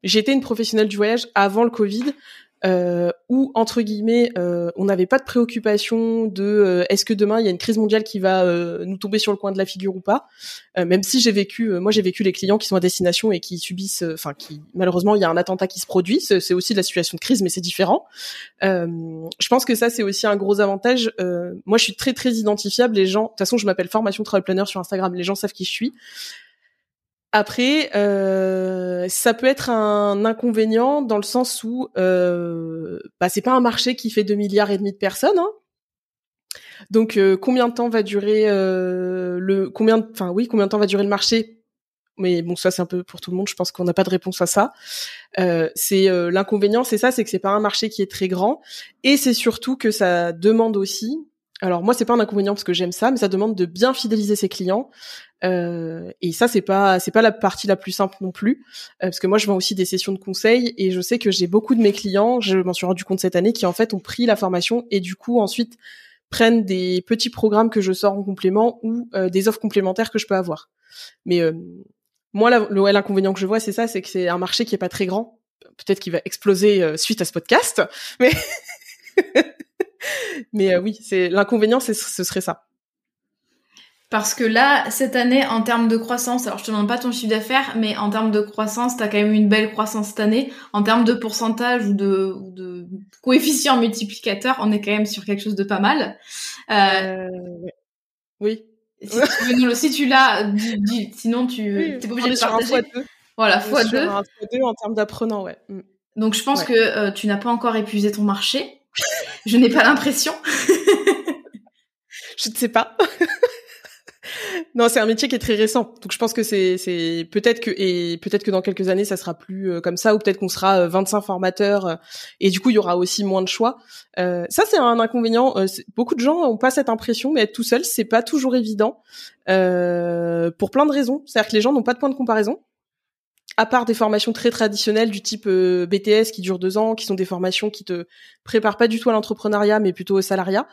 J'étais une professionnelle du voyage avant le Covid euh, où entre guillemets euh, on n'avait pas de préoccupation de euh, est-ce que demain il y a une crise mondiale qui va euh, nous tomber sur le coin de la figure ou pas. Euh, même si j'ai vécu moi j'ai vécu les clients qui sont à destination et qui subissent enfin qui malheureusement il y a un attentat qui se produit. C'est aussi de la situation de crise mais c'est différent. Je pense que ça c'est aussi un gros avantage. Moi je suis très très identifiable. Les gens de toute façon je m'appelle formation travel planner sur Instagram. Les gens savent qui je suis après, euh, ça peut être un inconvénient dans le sens où euh, bah, c'est pas un marché qui fait 2 milliards et demi de personnes. Hein. Donc, euh, combien de temps va durer euh, le combien, enfin oui, combien de temps va durer le marché? Mais bon, ça c'est un peu pour tout le monde. Je pense qu'on n'a pas de réponse à ça. C'est l'inconvénient, c'est ça, c'est que c'est pas un marché qui est très grand, et c'est surtout que ça demande aussi. Alors moi, c'est pas un inconvénient parce que j'aime ça, mais ça demande de bien fidéliser ses clients. Euh, et ça, c'est pas c'est pas la partie la plus simple non plus, euh, parce que moi, je vends aussi des sessions de conseil et je sais que j'ai beaucoup de mes clients, je m'en suis rendu compte cette année, qui en fait ont pris la formation et du coup ensuite prennent des petits programmes que je sors en complément ou euh, des offres complémentaires que je peux avoir. Mais moi, l'inconvénient que je vois, c'est ça, c'est que c'est un marché qui est pas très grand. Peut-être qu'il va exploser euh, suite à ce podcast, mais mais euh, oui, c'est l'inconvénient, ce serait ça. Parce que là, cette année, en termes de croissance, alors je te demande pas ton chiffre d'affaires, mais en termes de croissance, tu as quand même une belle croissance cette année. En termes de pourcentage ou de, de coefficient multiplicateur, on est quand même sur quelque chose de pas mal. Euh... Oui. Si tu, l'as, sinon tu t'es pas obligé de partager. Deux. Voilà, fois deux. Un fois deux en termes d'apprenants, ouais. Mm. Donc je pense que euh, tu n'as pas encore épuisé ton marché. Je n'ai pas l'impression. je ne sais pas. non, c'est un métier qui est très récent. Donc je pense que c'est c'est peut-être que et peut-être que dans quelques années ça sera plus euh, comme ça ou peut-être qu'on sera 25 euh, formateurs euh, et du coup il y aura aussi moins de choix. ça c'est un inconvénient. beaucoup de gens ont pas cette impression, mais être tout seul c'est pas toujours évident pour plein de raisons. C'est-à-dire que les gens n'ont pas de point de comparaison à part des formations très traditionnelles du type BTS qui durent deux ans, qui sont des formations qui te préparent pas du tout à l'entrepreneuriat, mais plutôt au salariat.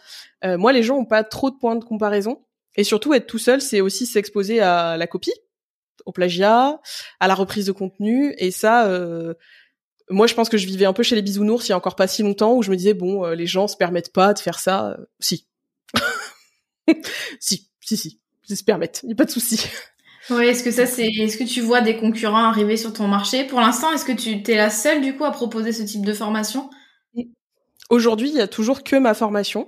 moi, les gens ont pas trop de points de comparaison. Et surtout, être tout seul, c'est aussi s'exposer à la copie, au plagiat, à la reprise de contenu. Et ça, euh, moi, je pense que je vivais un peu chez les bisounours il y a encore pas si longtemps, où je me disais, bon, euh, les gens se permettent pas de faire ça. si. si, si, si. Ils se permettent. Il n'y a pas de souci. Oui, est-ce que ça c'est est-ce que tu vois des concurrents arriver sur ton marché? Pour l'instant, est-ce que tu es la seule du coup à proposer ce type de formation? Aujourd'hui, il y a toujours que ma formation.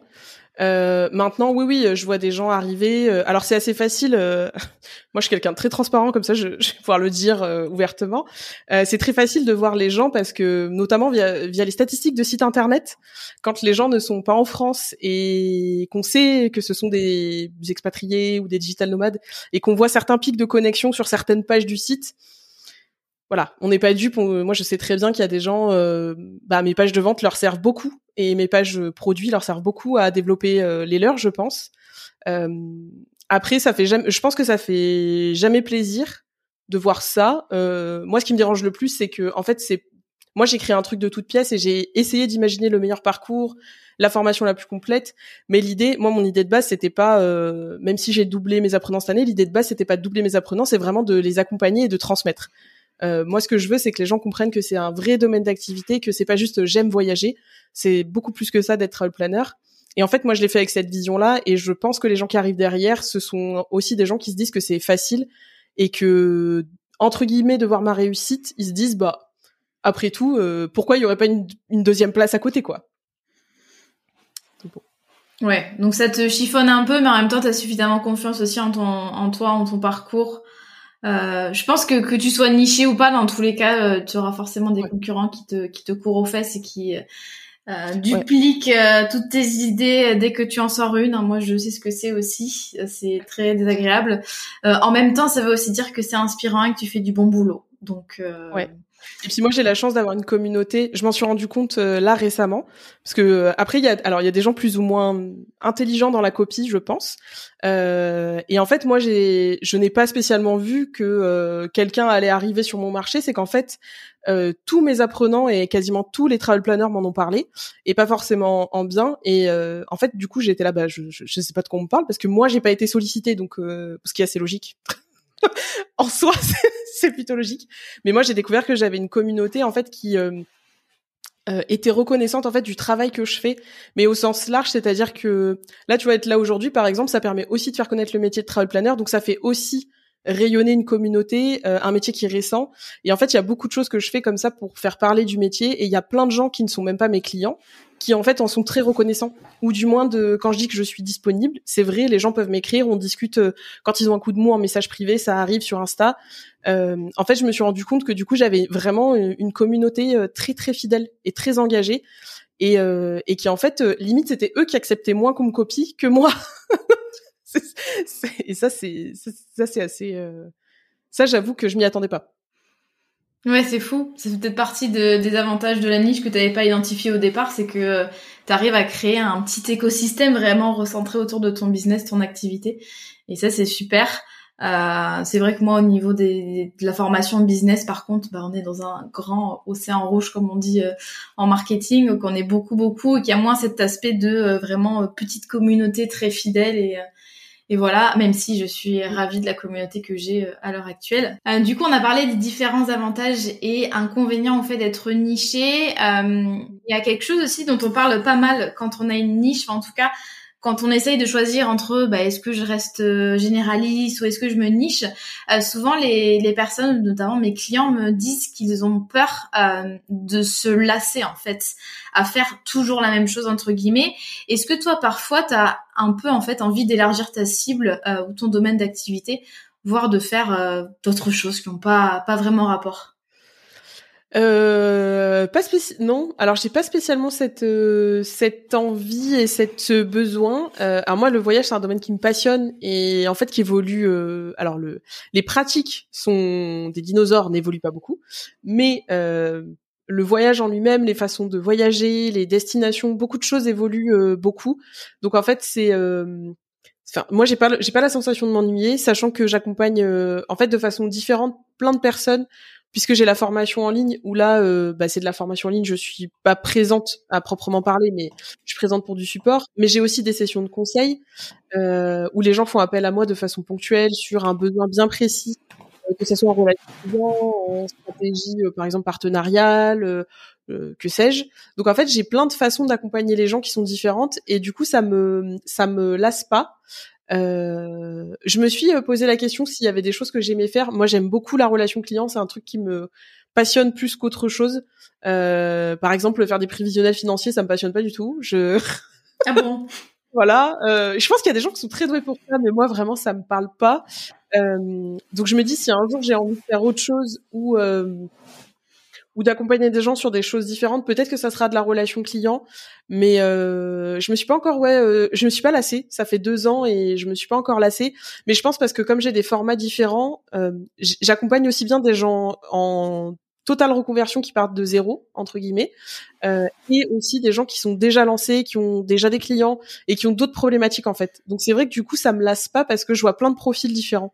Euh, maintenant, oui, oui, je vois des gens arriver. Euh, alors c'est assez facile. Euh, moi, je suis quelqu'un de très transparent, comme ça, je, je vais pouvoir le dire ouvertement. c'est très facile de voir les gens parce que, notamment via, via les statistiques de sites internet, quand les gens ne sont pas en France et qu'on sait que ce sont des expatriés ou des digital nomades et qu'on voit certains pics de connexion sur certaines pages du site, voilà, on n'est pas dupe. moi, je sais très bien qu'il y a des gens, euh, bah, mes pages de vente leur servent beaucoup et mes pages produits leur servent beaucoup à développer euh, les leurs, je pense. Euh, après, ça fait jamais, je pense que ça fait jamais plaisir de voir ça. moi, ce qui me dérange le plus, c'est que, en fait, c'est moi, j'ai créé un truc de toute pièce et j'ai essayé d'imaginer le meilleur parcours, la formation la plus complète. Mais l'idée, moi, mon idée de base, c'était pas, même si j'ai doublé mes apprenants cette année, l'idée de base, c'était pas de doubler mes apprenants, c'est vraiment de les accompagner et de transmettre. Euh, moi, ce que je veux, c'est que les gens comprennent que c'est un vrai domaine d'activité, que c'est pas juste euh, j'aime voyager. C'est beaucoup plus que ça d'être travel planner. Et en fait, moi, je l'ai fait avec cette vision-là, et je pense que les gens qui arrivent derrière, ce sont aussi des gens qui se disent que c'est facile et que entre guillemets de voir ma réussite, ils se disent bah après tout, euh, pourquoi il y aurait pas une, deuxième place à côté, quoi? Ouais, donc ça te chiffonne un peu, mais en même temps, tu as suffisamment confiance aussi en, ton, en toi, en ton parcours, euh, je pense que que tu sois niché ou pas, dans tous les cas, euh, tu auras forcément des concurrents qui te qui te courent aux fesses et qui euh, dupliquent toutes tes idées dès que tu en sors une. Moi, je sais ce que c'est aussi. C'est très désagréable. en même temps, ça veut aussi dire que c'est inspirant et que tu fais du bon boulot. Donc, ouais. Et puis moi j'ai la chance d'avoir une communauté. Je m'en suis rendu compte euh, là récemment parce que euh, après il y a alors il y a des gens plus ou moins intelligents dans la copie, je pense. Euh, et en fait moi j'ai je n'ai pas spécialement vu que euh, quelqu'un allait arriver sur mon marché. C'est qu'en fait tous mes apprenants et quasiment tous les travel planners m'en ont parlé et pas forcément en bien. Et en fait du coup j'étais là bah je, je, je sais pas de quoi on me parle parce que moi j'ai pas été sollicité donc ce qui est assez logique. en soi, c'est plutôt logique. Mais moi, j'ai découvert que j'avais une communauté en fait qui euh, euh, était reconnaissante en fait du travail que je fais, mais au sens large, c'est-à-dire que là, tu vas être là aujourd'hui, par exemple, ça permet aussi de faire connaître le métier de travel planner, donc ça fait aussi rayonner une communauté, euh, un métier qui est récent. Et en fait, il y a beaucoup de choses que je fais comme ça pour faire parler du métier. Et il y a plein de gens qui ne sont même pas mes clients, qui en fait en sont très reconnaissants. Ou du moins, de quand je dis que je suis disponible, c'est vrai, les gens peuvent m'écrire, on discute euh, quand ils ont un coup de mou en message privé, ça arrive sur Insta. Euh, en fait, je me suis rendu compte que du coup, j'avais vraiment une communauté très très fidèle et très engagée. Et, et qui en fait, limite, c'était eux qui acceptaient moins comme copie que moi. et ça, c'est ça, c'est assez, euh, Ça, j'avoue que je m'y attendais pas. Ouais, c'est fou. Ça fait peut-être partie des avantages de la niche que tu n'avais pas identifié au départ, c'est que tu arrives à créer un petit écosystème vraiment recentré autour de ton business, ton activité. Et ça, c'est super. Euh, c'est vrai que moi, au niveau des, de la formation business, par contre, bah, on est dans un grand océan rouge, comme on dit euh, en marketing, qu'on est beaucoup, beaucoup, et qu'il y a moins cet aspect de euh, vraiment petite communauté très fidèle et et voilà, même si je suis ravie de la communauté que j'ai à l'heure actuelle. du coup, on a parlé des différents avantages et inconvénients au fait d'être niché. Il y a quelque chose aussi dont on parle pas mal quand on a une niche, en tout cas quand on essaye de choisir entre bah, est-ce que je reste euh, généraliste ou est-ce que je me niche, euh, souvent les, les, personnes, notamment mes clients, me disent qu'ils ont peur euh, de se lasser en fait, à faire toujours la même chose entre guillemets. Est-ce que toi parfois tu as un peu en fait envie d'élargir ta cible ou ton domaine d'activité, voire de faire d'autres choses qui n'ont pas pas vraiment rapport? Euh, pas spéci non. Alors j'ai pas spécialement cette euh, cette envie et cette besoin. Euh, alors moi le voyage c'est un domaine qui me passionne et en fait qui évolue. Euh, alors le les pratiques sont des dinosaures n'évoluent pas beaucoup, mais euh, le voyage en lui-même, les façons de voyager, les destinations, beaucoup de choses évoluent beaucoup. Donc en fait c'est Enfin, moi j'ai pas j'ai pas la sensation de m'ennuyer, sachant que j'accompagne en fait de façon différente plein de personnes puisque j'ai la formation en ligne où là euh, bah, c'est de la formation en ligne je suis pas présente à proprement parler mais je suis présente pour du support. Mais j'ai aussi des sessions de conseil euh, où les gens font appel à moi de façon ponctuelle sur un besoin bien précis euh, que ce soit en relation en stratégie par exemple partenariale que sais-je. Donc en fait j'ai plein de façons d'accompagner les gens qui sont différentes et du coup ça me ça me lasse pas euh, je me suis euh, posé la question s'il y avait des choses que j'aimais faire. Moi, j'aime beaucoup la relation client. C'est un truc qui me passionne plus qu'autre chose. Euh, par exemple, faire des prévisionnels financiers, ça me passionne pas du tout. Je ah bon? Voilà. Euh, je pense qu'il y a des gens qui sont très doués pour ça, mais moi, vraiment, ça me parle pas. Euh, donc, je me dis si un jour j'ai envie de faire autre chose ou ou d'accompagner des gens sur des choses différentes. Peut-être que ça sera de la relation client, mais euh, je me suis pas encore ouais, euh, je me suis pas lassée. Ça fait deux ans et je me suis pas encore lassée. Mais je pense parce que comme j'ai des formats différents, euh, j'accompagne aussi bien des gens en totale reconversion qui partent de zéro entre guillemets, euh, et aussi des gens qui sont déjà lancés, qui ont déjà des clients et qui ont d'autres problématiques en fait. Donc c'est vrai que du coup ça me lasse pas parce que je vois plein de profils différents.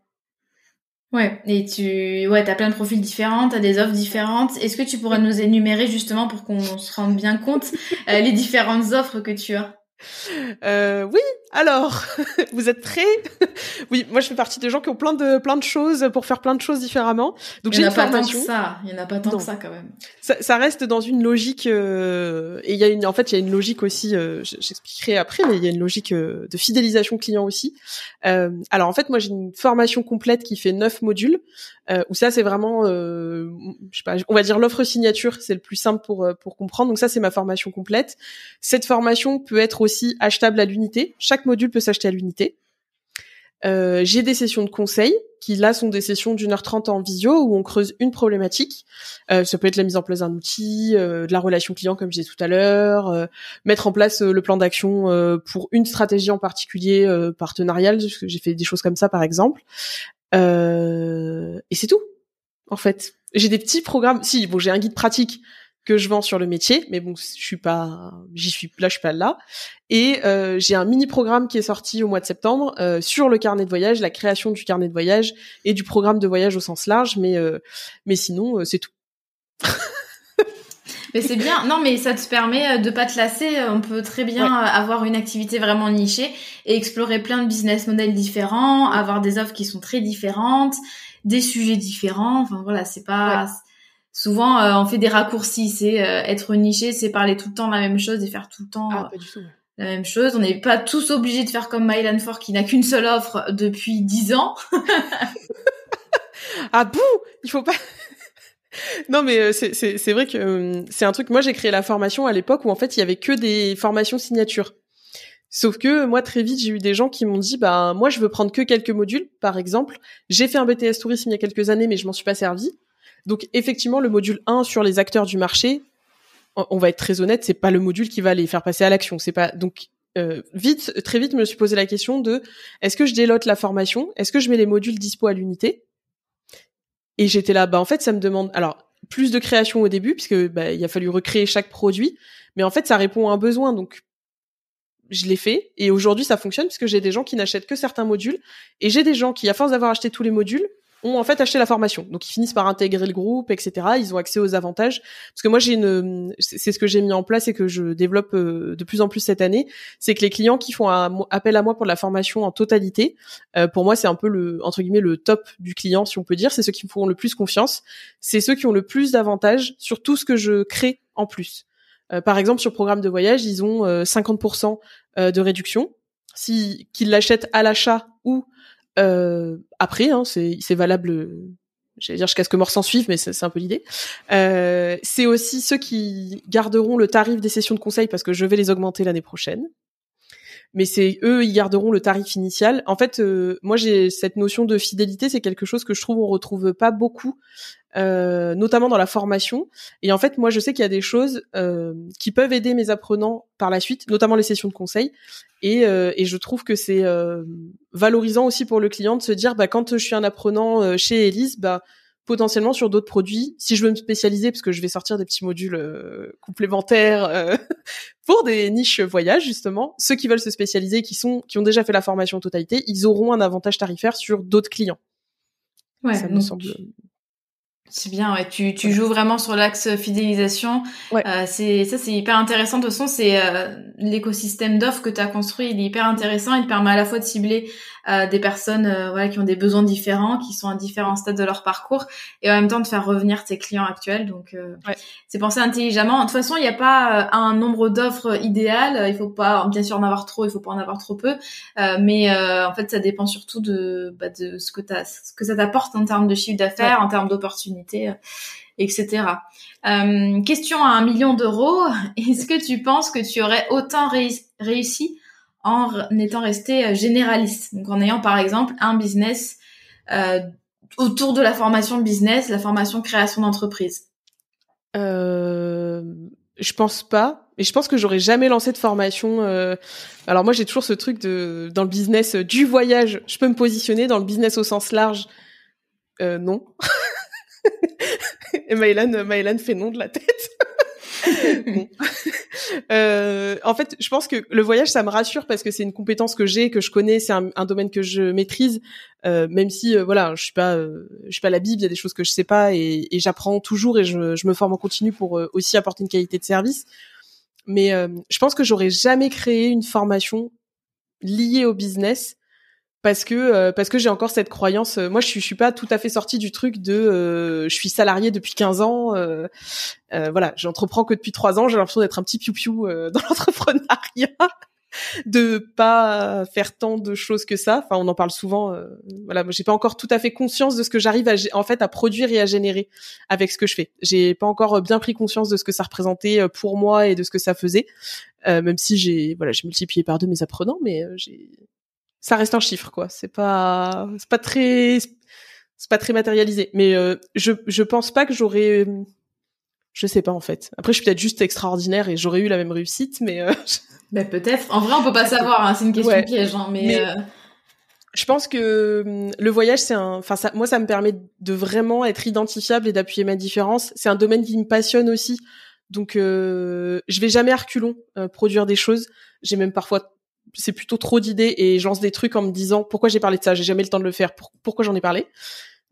Ouais, et tu ouais, as plein de profils différents, tu as des offres différentes. Est-ce que tu pourrais nous énumérer justement pour qu'on se rende bien compte euh, les différentes offres que tu as? Euh, oui, alors, vous êtes prêts? Oui, moi je fais partie des gens qui ont plein de plein de choses pour faire plein de choses différemment. Donc j'ai une formation. Il n'y en a pas tant que ça. Il y en a pas tant que ça quand même. Ça, ça reste dans une logique euh, et il y a une en fait il y a une logique aussi. Euh, j'expliquerai après, mais il y a une logique euh, de fidélisation client aussi. Euh, alors en fait moi j'ai une formation complète qui fait neuf modules où ça c'est vraiment je sais pas on va dire l'offre signature c'est le plus simple pour pour comprendre. Donc ça c'est ma formation complète. Cette formation peut être aussi achetable à l'unité. Chaque module peut s'acheter à l'unité. Euh, j'ai des sessions de conseil qui là sont des sessions d'une heure trente en visio où on creuse une problématique. Euh, ça peut être la mise en place d'un outil, euh, de la relation client comme je disais tout à l'heure, mettre en place le plan d'action pour une stratégie en particulier partenariale, j'ai fait des choses comme ça par exemple. et c'est tout en fait. J'ai des petits programmes. Si bon, j'ai un guide pratique que je vends sur le métier, mais bon, je suis pas, j'y suis là, je suis pas là. Et euh, j'ai un mini programme qui est sorti au mois de septembre euh, sur le carnet de voyage, la création du carnet de voyage et du programme de voyage au sens large, mais euh, mais sinon c'est tout. mais c'est bien. Non, mais ça te permet de pas te lasser. On peut très bien avoir une activité vraiment nichée et explorer plein de business models différents, avoir des offres qui sont très différentes, des sujets différents. Enfin voilà, c'est pas souvent euh, on fait des raccourcis. C'est euh, être niché, c'est parler tout le temps la même chose et faire tout le temps ah, euh, la même chose. On n'est pas tous obligés de faire comme Mylan Ford qui n'a qu'une seule offre depuis dix ans. ah bouh, il faut pas. non mais c'est c'est vrai que c'est un truc. Moi j'ai créé la formation à l'époque où en fait il y avait que des formations signatures. Sauf que moi très vite j'ai eu des gens qui m'ont dit bah moi je veux prendre que quelques modules par exemple. J'ai fait un BTS tourisme il y a quelques années mais je m'en suis pas servi. Donc effectivement, le module 1 sur les acteurs du marché, on va être très honnête, c'est pas le module qui va les faire passer à l'action. C'est pas donc euh, vite, très vite, je me suis posé la question de est-ce que je délote la formation, est-ce que je mets les modules dispo à l'unité? Et j'étais là, bah en fait, ça me demande alors plus de création au début puisque bah, il a fallu recréer chaque produit, mais en fait, ça répond à un besoin. Donc je l'ai fait et aujourd'hui ça fonctionne puisque j'ai des gens qui n'achètent que certains modules et j'ai des gens qui à force d'avoir acheté tous les modules ont en fait acheté la formation. Donc ils finissent par intégrer le groupe, etc. Ils ont accès aux avantages. Parce que moi j'ai une, c'est ce que j'ai mis en place et que je développe euh, de plus en plus cette année, c'est que les clients qui font appel à moi pour la formation en totalité, euh, pour moi c'est un peu le entre guillemets le top du client si on peut dire. C'est ceux qui me font le plus confiance. C'est ceux qui ont le plus d'avantages sur tout ce que je crée en plus. Euh, par exemple sur programme de voyage, ils ont 50% de réduction si qu'ils l'achètent à l'achat ou après, hein, c'est valable. J'allais dire jusqu'à ce que mort s'en suive, mais c'est un peu l'idée. Euh, c'est aussi ceux qui garderont le tarif des sessions de conseil parce que je vais les augmenter l'année prochaine mais c'est eux ils garderont le tarif initial. En fait, euh, moi j'ai cette notion de fidélité, c'est quelque chose que je trouve on retrouve pas beaucoup, euh, notamment dans la formation. Et en fait, moi je sais qu'il y a des choses euh, qui peuvent aider mes apprenants par la suite, notamment les sessions de conseil. Et, et je trouve que c'est valorisant aussi pour le client de se dire, bah quand je suis un apprenant chez Elise, bah potentiellement sur d'autres produits, si je veux me spécialiser, parce que je vais sortir des petits modules euh, complémentaires euh, pour des niches voyage justement, ceux qui veulent se spécialiser, qui sont, qui ont déjà fait la formation en totalité, ils auront un avantage tarifaire sur d'autres clients. Ouais, ça me semble. C'est bien, ouais. Tu, tu joues vraiment sur l'axe fidélisation. Ouais. Euh, c'est ça, c'est hyper intéressant. De toute façon, c'est euh, l'écosystème d'offres que tu as construit. Il est hyper intéressant. Il te permet à la fois de cibler euh, des personnes euh, voilà, qui ont des besoins différents, qui sont à différents stades de leur parcours, et en même temps de faire revenir tes clients actuels. Donc, euh, ouais. c'est penser intelligemment. De toute façon, il n'y a pas un nombre d'offres idéal. Il faut pas, bien sûr, en avoir trop. Il faut pas en avoir trop peu. mais en fait, ça dépend surtout de, bah, de ce que t'as, ce que ça t'apporte en termes de chiffre d'affaires, en termes d'opportunités etc. Euh, question à un million d'euros. Est-ce que tu penses que tu aurais autant réussi en étant resté euh, généraliste Donc en ayant par exemple un business euh, autour de la formation business, la formation création d'entreprise euh, Je pense pas. Et je pense que j'aurais jamais lancé de formation. Euh... Alors moi j'ai toujours ce truc de dans le business du voyage, je peux me positionner dans le business au sens large. Euh, non. Et Maëlan, fait non de la tête. euh, en fait, je pense que le voyage, ça me rassure parce que c'est une compétence que j'ai, que je connais, c'est un, domaine que je maîtrise. Euh, même si, euh, voilà, je suis pas, je suis pas la Bible, il y a des choses que je sais pas et, et j'apprends toujours et je, je, me forme en continu pour aussi apporter une qualité de service. Mais je pense que j'aurais jamais créé une formation liée au business parce que euh, parce que j'ai encore cette croyance euh, moi je suis je suis pas tout à fait sortie du truc de euh, je suis salarié depuis 15 ans voilà j'entreprends que depuis 3 ans j'ai l'impression d'être un petit piou piou dans l'entrepreneuriat de pas faire tant de choses que ça. Enfin on en parle souvent voilà j'ai pas encore tout à fait conscience de ce que j'arrive à en fait à produire et à générer avec ce que je fais. J'ai pas encore bien pris conscience de ce que ça représentait pour moi et de ce que ça faisait même si j'ai voilà j'ai multiplié par deux mes apprenants mais j'ai ça reste un chiffre quoi. C'est pas c'est pas très c'est pas très matérialisé. Mais euh, je je pense pas que j'aurais je sais pas en fait. Après je suis peut-être juste extraordinaire et j'aurais eu la même réussite, mais euh... ben, peut-être. En vrai on peut pas savoir. Hein. C'est une question piège, hein, mais, euh... je pense que hum, le voyage c'est un enfin ça moi ça me permet de vraiment être identifiable et d'appuyer ma différence. C'est un domaine qui me passionne aussi. Donc euh, je vais jamais à reculons euh, produire des choses. J'ai même parfois c'est plutôt trop d'idées et je lance des trucs en me disant pourquoi j'ai parlé de ça, j'ai jamais le temps de le faire, pourquoi j'en ai parlé?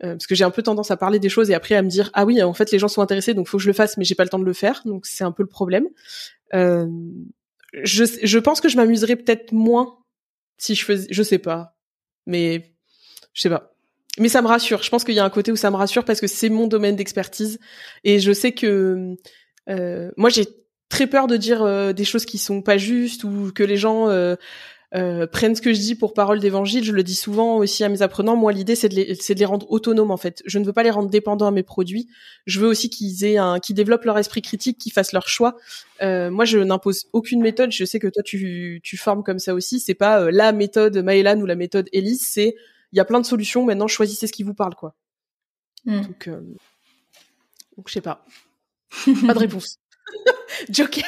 Euh, parce que j'ai un peu tendance à parler des choses et après à me dire ah oui en fait les gens sont intéressés donc faut que je le fasse mais j'ai pas le temps de le faire donc c'est un peu le problème. Euh, je je pense que je m'amuserais peut-être moins si je faisais je sais pas mais je sais pas mais ça me rassure. Je pense qu'il y a un côté où ça me rassure parce que c'est mon domaine d'expertise et je sais que euh, moi j'ai très peur de dire euh, des choses qui sont pas justes ou que les gens euh, euh, prennent ce que je dis pour parole d'évangile. Je le dis souvent aussi à mes apprenants. Moi, l'idée c'est de, les, c'est de les rendre autonomes en fait. Je ne veux pas les rendre dépendants à mes produits. Je veux aussi qu'ils aient un, qu'ils développent leur esprit critique, qu'ils fassent leur choix. moi, je n'impose aucune méthode. Je sais que toi, tu, tu formes comme ça aussi. C'est pas la méthode Maëlan ou la méthode Elise. C'est il y a plein de solutions. Maintenant, choisissez ce qui vous parle, quoi. Mm. Donc, donc, je sais pas. pas de réponse. Joker.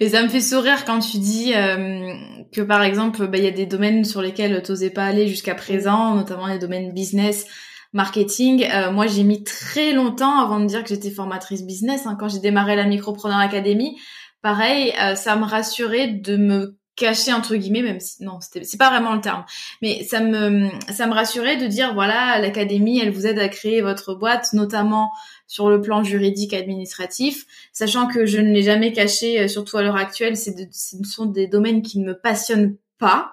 Et ça me fait sourire quand tu dis euh, que par exemple, bah, il y a des domaines sur lesquels tu n'osais pas aller jusqu'à présent, notamment les domaines business, marketing. moi, j'ai mis très longtemps avant de dire que j'étais formatrice business. Hein. Quand j'ai démarré la Micropreneur Academy, pareil, ça me rassurait de me cacher entre guillemets même si non c'est pas vraiment le terme mais ça me ça me rassurait de dire voilà l'académie elle vous aide à créer votre boîte notamment sur le plan juridique administratif sachant que je ne l'ai jamais caché euh, surtout à l'heure actuelle ce sont des domaines qui ne me passionnent pas.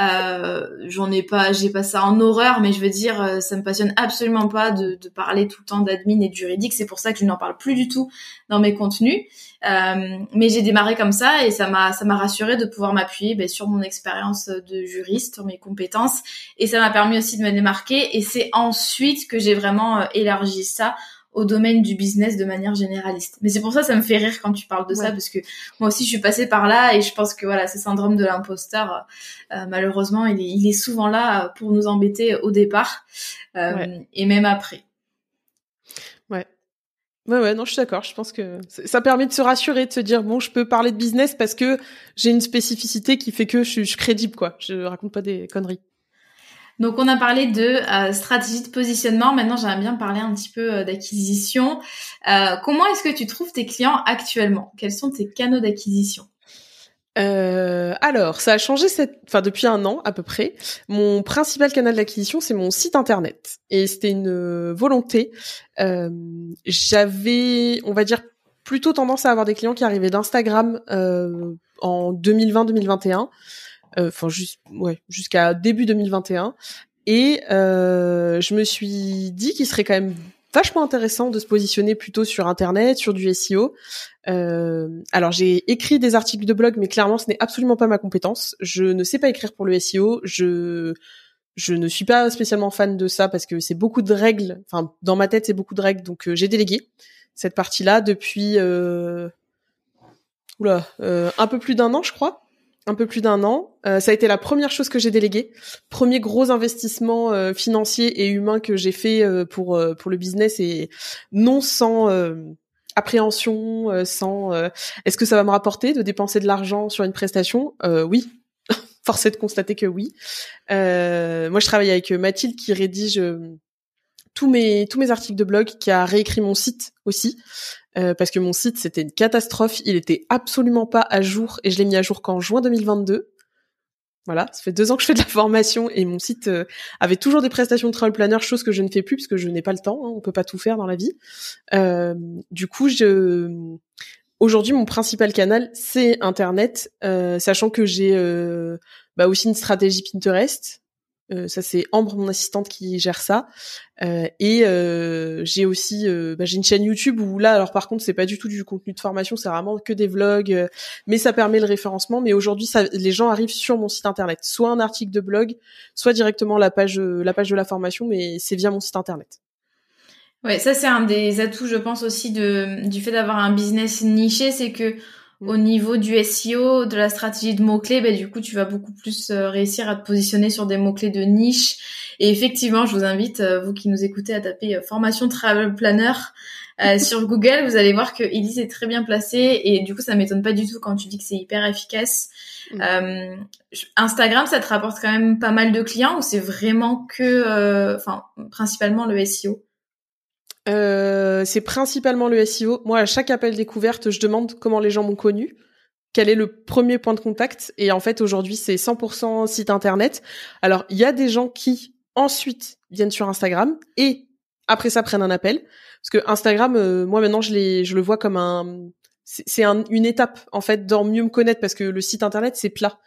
Euh, j'en ai pas, j'ai pas ça en horreur, mais je veux dire, euh, ça me passionne absolument pas de, de parler tout le temps d'admin et de juridique. C'est pour ça que je n'en parle plus du tout dans mes contenus. Euh, mais j'ai démarré comme ça et ça m'a, ça m'a rassuré de pouvoir m'appuyer ben, sur mon expérience de juriste, sur mes compétences, et ça m'a permis aussi de me démarquer. Et c'est ensuite que j'ai vraiment élargi ça au domaine du business de manière généraliste. Mais c'est pour ça ça me fait rire quand tu parles de ça parce que moi aussi je suis passée par là et je pense que voilà, ce syndrome de l'imposteur euh, malheureusement, il est, il est souvent là pour nous embêter au départ euh, et même après. Ouais. Ouais, non, je suis d'accord. Je pense que ça permet de se rassurer, de se dire bon, je peux parler de business parce que j'ai une spécificité qui fait que je suis, je suis crédible, quoi. Je raconte pas des conneries. Donc on a parlé de euh, stratégie de positionnement. Maintenant, j'aimerais bien parler un petit peu euh, d'acquisition. Euh, comment est-ce que tu trouves tes clients actuellement? Quels sont tes canaux d'acquisition? Alors, ça a changé cette, enfin depuis un an à peu près. Mon principal canal d'acquisition, c'est mon site internet, et c'était une volonté. J'avais, on va dire, plutôt tendance à avoir des clients qui arrivaient d'Instagram en 2020-2021 euh, enfin jusqu'à début 2021 et euh, je me suis dit qu'il serait quand même vachement intéressant de se positionner plutôt sur internet, sur du SEO. Euh, alors j'ai écrit des articles de blog, mais clairement ce n'est absolument pas ma compétence. Je ne sais pas écrire pour le SEO. Je je ne suis pas spécialement fan de ça parce que c'est beaucoup de règles. Enfin dans ma tête c'est beaucoup de règles, donc euh, j'ai délégué cette partie-là depuis euh, oula, euh, un peu plus d'un an je crois un peu plus d'un an. Euh, ça a été la première chose que j'ai déléguée, premier gros investissement euh, financier et humain que j'ai fait euh, pour pour le business et non sans appréhension, sans est-ce que ça va me rapporter de dépenser de l'argent sur une prestation? Oui, force est de constater que oui. moi, je travaille avec Mathilde qui rédige tous mes tous mes articles de blog, qui a réécrit mon site aussi. Euh, parce que mon site c'était une catastrophe, il était absolument pas à jour et je l'ai mis à jour qu'en juin 2022. Voilà, ça fait deux ans que je fais de la formation et mon site euh, avait toujours des prestations de travel planner, chose que je ne fais plus parce que je n'ai pas le temps, hein, on peut pas tout faire dans la vie. Euh, du coup, je aujourd'hui mon principal canal c'est Internet, sachant que j'ai bah, aussi une stratégie Pinterest euh, ça c'est Ambre, mon assistante, qui gère ça. Euh, et euh, j'ai aussi, bah, j'ai une chaîne YouTube où là, alors par contre, c'est pas du tout du contenu de formation, c'est vraiment que des vlogs, mais ça permet le référencement. Mais aujourd'hui, les gens arrivent sur mon site internet, soit un article de blog, soit directement la page, la page de la formation, mais c'est via mon site internet. Ouais, ça c'est un des atouts, je pense aussi de du fait d'avoir un business niché, c'est que au niveau du SEO, de la stratégie de mots-clés, ben, du coup, tu vas beaucoup plus euh, réussir à te positionner sur des mots-clés de niche. Et effectivement, je vous invite, euh, vous qui nous écoutez, à taper euh, formation travel planner sur Google. Vous allez voir que Elise est très bien placée et du coup, ça m'étonne pas du tout quand tu dis que c'est hyper efficace. Instagram, ça te rapporte quand même pas mal de clients ou c'est vraiment que, enfin, principalement le SEO euh, c'est principalement le SEO. Moi, à chaque appel découverte, je demande comment les gens m'ont connu, quel est le premier point de contact. Et en fait, aujourd'hui, c'est 100% site internet. Alors, il y a des gens qui ensuite viennent sur Instagram et après ça prennent un appel. Parce que Instagram, euh, moi maintenant, je, je le vois comme un, c'est une étape en fait dans mieux me connaître parce que le site internet c'est plat.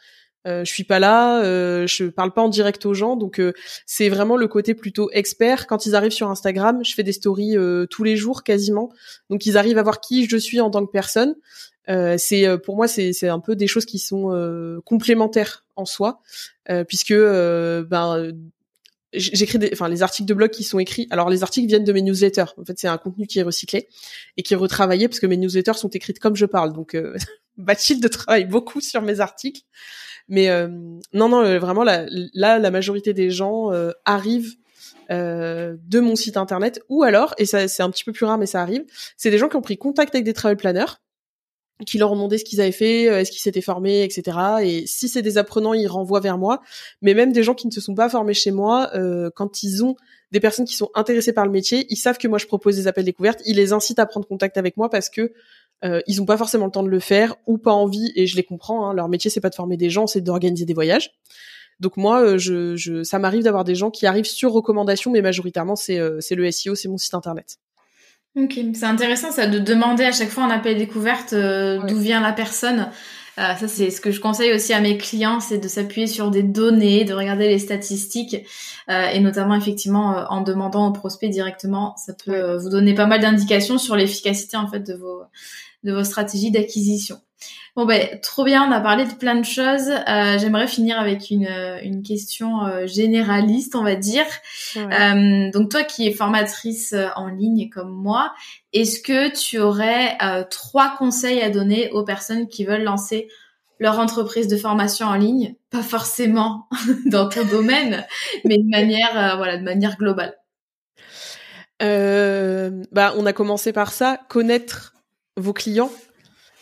Euh, je suis pas là, euh, je parle pas en direct aux gens, donc euh, c'est vraiment le côté plutôt expert. Quand ils arrivent sur Instagram, je fais des stories euh, tous les jours quasiment, donc ils arrivent à voir qui je suis en tant que personne. c'est pour moi c'est un peu des choses qui sont complémentaires en soi, puisque ben j'écris enfin les articles de blog qui sont écrits. Alors les articles viennent de mes newsletters. En fait, c'est un contenu qui est recyclé et qui est retravaillé parce que mes newsletters sont écrites comme je parle. Donc euh, Bathilde travaille beaucoup sur mes articles. Mais euh, non, non, euh, vraiment là, la majorité des gens euh, arrivent de mon site internet ou alors, et ça c'est un petit peu plus rare mais ça arrive, c'est des gens qui ont pris contact avec des travel planners qui leur ont demandé ce qu'ils avaient fait, est-ce qu'ils s'étaient formés, etc. Et si c'est des apprenants, ils renvoient vers moi. Mais même des gens qui ne se sont pas formés chez moi, quand ils ont des personnes qui sont intéressées par le métier, ils savent que moi je propose des appels découvertes, ils les incitent à prendre contact avec moi parce que euh, ils n'ont pas forcément le temps de le faire ou pas envie et je les comprends. Hein, leur métier c'est pas de former des gens, c'est d'organiser des voyages. Donc moi, euh, je, je ça m'arrive d'avoir des gens qui arrivent sur recommandation, mais majoritairement c'est euh, c'est le SEO, c'est mon site internet. Ok, c'est intéressant ça de demander à chaque fois en appel découverte d'où vient la personne. Euh, ça, c'est ce que je conseille aussi à mes clients, c'est de s'appuyer sur des données, de regarder les statistiques, euh, et notamment effectivement euh, en demandant aux prospects directement, ça peut vous donner pas mal d'indications sur l'efficacité en fait de vos de vos stratégies d'acquisition. Bon ben trop bien, on a parlé de plein de choses. Euh, J'aimerais finir avec une, une question euh, généraliste, on va dire. Euh, donc toi qui es formatrice euh, en ligne comme moi, est-ce que tu aurais euh, trois conseils à donner aux personnes qui veulent lancer leur entreprise de formation en ligne, pas forcément dans ton domaine, mais de manière voilà de manière globale. bah on a commencé par ça, connaître vos clients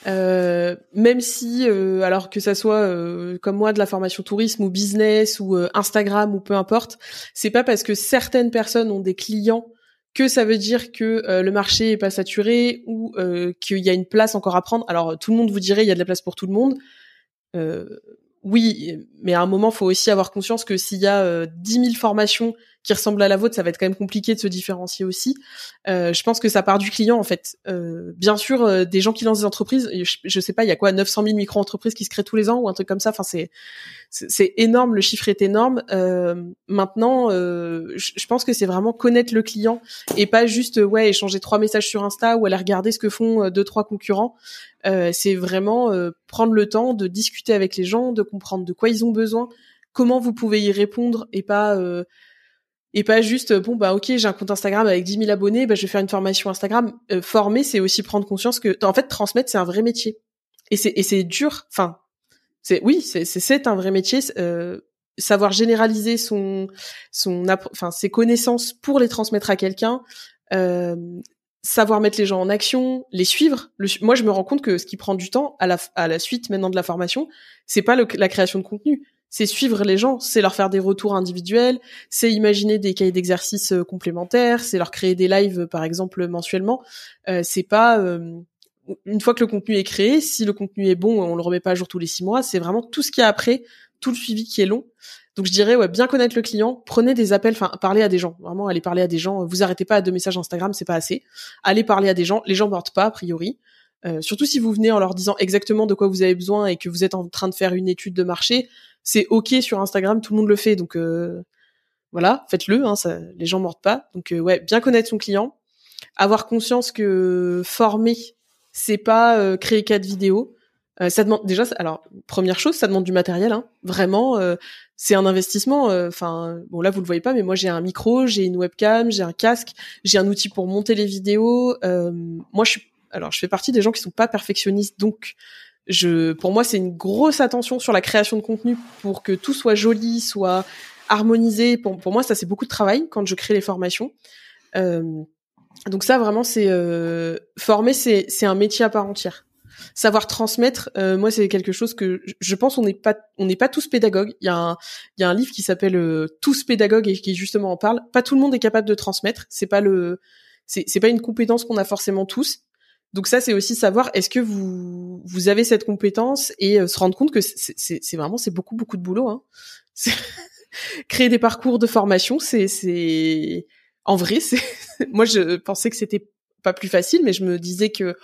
euh, même si, euh, alors que ça soit euh, comme moi de la formation tourisme ou business ou Instagram ou peu importe, c'est pas parce que certaines personnes ont des clients que ça veut dire que le marché est pas saturé ou qu'il y a une place encore à prendre. Alors tout le monde vous dirait il y a de la place pour tout le monde. oui, mais à un moment, faut aussi avoir conscience que s'il y a 10 000 formations qui ressemble à la vôtre, ça va être quand même compliqué de se différencier aussi. Euh, je pense que ça part du client en fait. Euh, bien sûr, euh, des gens qui lancent des entreprises, je, je sais pas, il y a quoi, 900 000 micro-entreprises qui se créent tous les ans ou un truc comme ça. Enfin, c'est c'est énorme, le chiffre est énorme. Euh, maintenant, euh, je, pense que c'est vraiment connaître le client et pas juste ouais échanger trois messages sur Insta ou aller regarder ce que font deux trois concurrents. c'est vraiment prendre le temps de discuter avec les gens, de comprendre de quoi ils ont besoin, comment vous pouvez y répondre et pas et pas juste bon bah ok j'ai un compte Instagram avec 10 000 abonnés bah je vais faire une formation Instagram. Euh, former c'est aussi prendre conscience que en fait transmettre c'est un vrai métier. Et c'est et c'est dur enfin c'est oui c'est c'est un vrai métier euh, savoir généraliser son son enfin ses connaissances pour les transmettre à quelqu'un euh, savoir mettre les gens en action les suivre. Moi je me rends compte que ce qui prend du temps à la à la suite maintenant de la formation c'est pas le, la création de contenu c'est suivre les gens, c'est leur faire des retours individuels, c'est imaginer des cahiers d'exercices euh, complémentaires, c'est leur créer des lives par exemple mensuellement. Euh, c'est pas euh, une fois que le contenu est créé, si le contenu est bon, on le remet pas à jour tous les six mois. C'est vraiment tout ce qu'il y a après, tout le suivi qui est long. Donc je dirais ouais, bien connaître le client, prenez des appels, enfin parlez à des gens, vraiment allez parler à des gens. Vous arrêtez pas à deux messages Instagram, c'est pas assez. Allez parler à des gens, les gens mordent pas a priori. surtout si vous venez en leur disant exactement de quoi vous avez besoin et que vous êtes en train de faire une étude de marché, c'est ok sur Instagram, tout le monde le fait, donc euh, voilà, faites-le, hein, les gens mordent pas. Donc euh, ouais, bien connaître son client, avoir conscience que former, c'est pas euh, créer quatre vidéos. ça demande déjà, alors première chose, ça demande du matériel, hein, vraiment. c'est un investissement. Enfin, bon là vous le voyez pas, mais moi j'ai un micro, j'ai une webcam, j'ai un casque, j'ai un outil pour monter les vidéos. moi je suis, alors je fais partie des gens qui sont pas perfectionnistes, donc je, pour moi, c'est une grosse attention sur la création de contenu pour que tout soit joli, soit harmonisé. Pour, moi, ça c'est beaucoup de travail quand je crée les formations. Euh, donc ça, vraiment, c'est euh, former, c'est un métier à part entière. Savoir transmettre, euh, moi, c'est quelque chose que je pense on n'est pas on n'est pas tous pédagogues. Il y a un y a un livre qui s'appelle euh, Tous pédagogues et qui justement en parle. Pas tout le monde est capable de transmettre. C'est pas le c'est pas une compétence qu'on a forcément tous. Donc ça, c'est aussi savoir est-ce que vous vous avez cette compétence et euh, se rendre compte que c'est vraiment c'est beaucoup beaucoup de boulot. Hein. Créer des parcours de formation, c'est c'est en vrai, c'est moi je pensais que c'était pas plus facile, mais je me disais que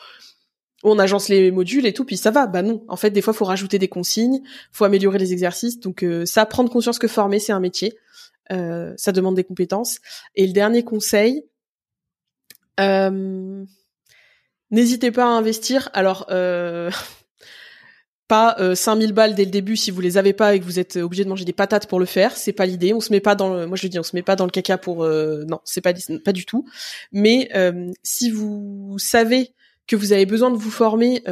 on agence les modules et tout, puis ça va. Bah non, en fait, des fois, faut rajouter des consignes, faut améliorer les exercices. Donc euh, ça, prendre conscience que former, c'est un métier. Euh, ça demande des compétences. Et le dernier conseil, euh, N'hésitez pas à investir. Alors, euh, pas euh, 5000 balles dès le début si vous les avez pas et que vous êtes obligé de manger des patates pour le faire. C'est pas l'idée. On se met pas dans le, moi je dis, on se met pas dans le caca pour, euh, non, c'est pas pas du tout. Mais euh, si vous savez que vous avez besoin de vous former,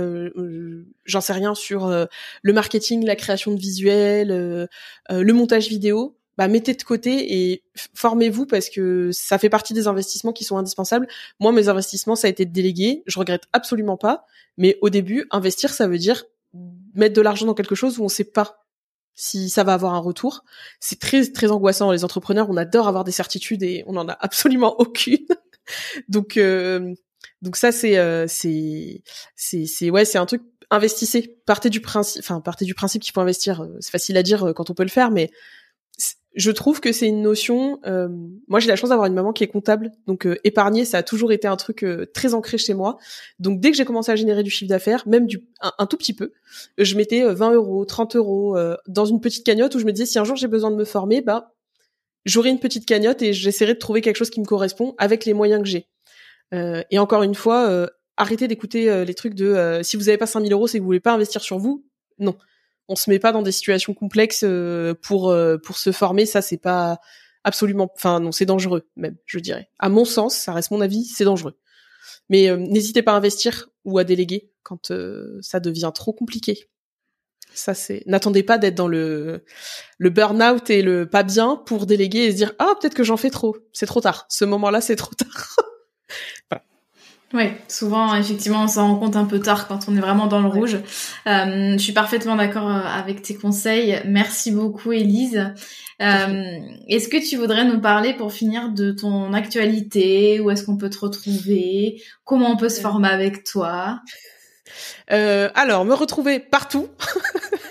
j'en sais rien sur le marketing, la création de visuels, le montage vidéo, bah, mettez de côté et formez-vous parce que ça fait partie des investissements qui sont indispensables. Moi, mes investissements, ça a été de déléguer. Je regrette absolument pas. Mais au début, investir, ça veut dire mettre de l'argent dans quelque chose où on sait pas si ça va avoir un retour. C'est très très angoissant. Les entrepreneurs, on adore avoir des certitudes et on en a absolument aucune. donc euh, donc ça c'est euh, c'est c'est ouais c'est un truc investissez. Partez du principe, enfin partez du principe qu'il faut investir. Euh, c'est facile à dire quand on peut le faire, mais je trouve que c'est une notion. Euh, moi, j'ai la chance d'avoir une maman qui est comptable, donc euh, épargner, ça a toujours été un truc euh, très ancré chez moi. Donc, dès que j'ai commencé à générer du chiffre d'affaires, même du un, tout petit peu, je mettais 20 euros, 30 euros dans une petite cagnotte où je me disais si un jour j'ai besoin de me former, bah j'aurai une petite cagnotte et j'essaierai de trouver quelque chose qui me correspond avec les moyens que j'ai. et encore une fois, arrêtez d'écouter les trucs de si vous n'avez pas 5000 euros, c'est que vous voulez pas investir sur vous. Non on se met pas dans des situations complexes euh, pour euh, pour se former. Ça, c'est pas absolument. Enfin, non, c'est dangereux même, je dirais. À mon sens, ça reste mon avis, c'est dangereux. Mais euh, n'hésitez pas à investir ou à déléguer quand ça devient trop compliqué. Ça c'est. N'attendez pas d'être dans le le burn-out et le pas bien pour déléguer et se dire ah peut-être que j'en fais trop. C'est trop tard. Ce moment-là, c'est trop tard. Oui, souvent, effectivement, on s'en rend compte un peu tard quand on est vraiment dans le rouge. Euh, je suis parfaitement d'accord euh, avec tes conseils. Merci beaucoup, Élise. Euh, est-ce que tu voudrais nous parler pour finir de ton actualité? Où est-ce qu'on peut te retrouver? Comment on peut se former avec toi? Alors, me retrouver partout.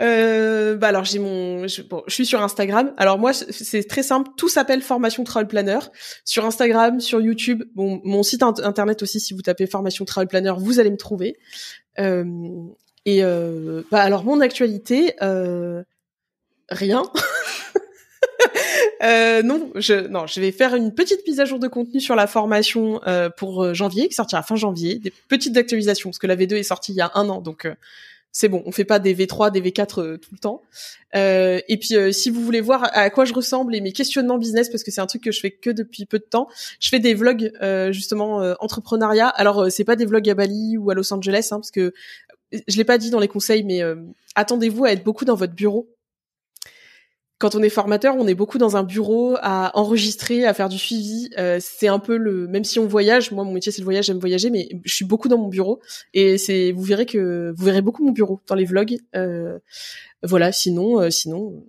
Euh, bah alors j'ai mon, je, bon, je suis sur Instagram. Alors moi c'est très simple, tout s'appelle Formation Travel Planner. Sur Instagram, sur YouTube, bon, mon site internet aussi. Si vous tapez Formation Travel Planner, vous allez me trouver. Euh, et euh, bah alors mon actualité, euh, rien. Euh, non, je non, je vais faire une petite mise à jour de contenu sur la formation euh, pour janvier, qui sortira fin janvier, des petites actualisations parce que la V2 est sortie il y a un an, donc c'est bon, on fait pas des V3, des V4 euh, tout le temps. Euh, et puis euh, si vous voulez voir à quoi je ressemble et mes questionnements business, parce que c'est un truc que je fais que depuis peu de temps, je fais des vlogs justement entrepreneuriat. Alors c'est pas des vlogs à Bali ou à Los Angeles, hein, parce que je l'ai pas dit dans les conseils, mais attendez-vous à être beaucoup dans votre bureau quand on est formateur, on est beaucoup dans un bureau à enregistrer, à faire du suivi. Euh, c'est un peu le, même si on voyage, moi mon métier c'est le voyage, j'aime voyager, mais je suis beaucoup dans mon bureau et c'est, vous verrez que vous verrez beaucoup mon bureau dans les vlogs. Euh, voilà, sinon, euh, sinon.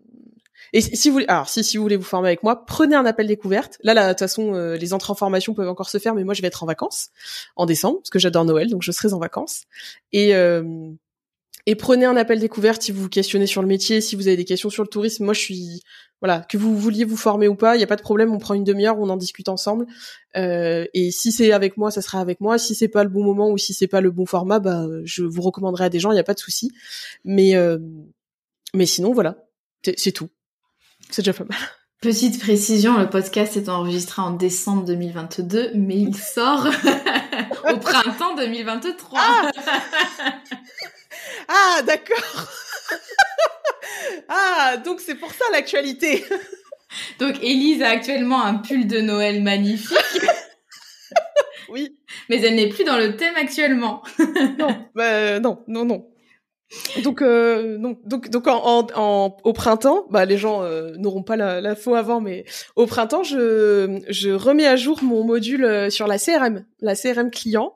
Et si vous voulez, alors si, si vous voulez vous former avec moi, prenez un appel découverte. Là, de toute façon, les entrées en formation peuvent encore se faire, mais moi je vais être en vacances en décembre parce que j'adore Noël, donc je serai en vacances. Et et prenez un appel découverte si vous vous questionnez sur le métier, si vous avez des questions sur le tourisme. Moi, je suis voilà, que vous vouliez vous former ou pas, il y a pas de problème. On prend une demi-heure, on en discute ensemble. Euh, et si c'est avec moi, ça sera avec moi. Si c'est pas le bon moment ou si c'est pas le bon format, bah, je vous recommanderai à des gens. Il y a pas de souci. Mais euh, mais sinon, voilà, c'est tout. C'est déjà pas mal. Petite précision, le podcast est enregistré en décembre 2022, mais il sort au printemps 2023. Ah ah, d'accord. ah, donc c'est pour ça l'actualité. donc Élise a actuellement un pull de Noël magnifique. oui. Mais elle n'est plus dans le thème actuellement. non, bah, non, non, non. Donc, euh, donc, donc, donc en, en, au printemps, bah, les gens euh, n'auront pas la, la faux avant, mais au printemps, je, je remets à jour mon module euh, sur la CRM, la CRM client.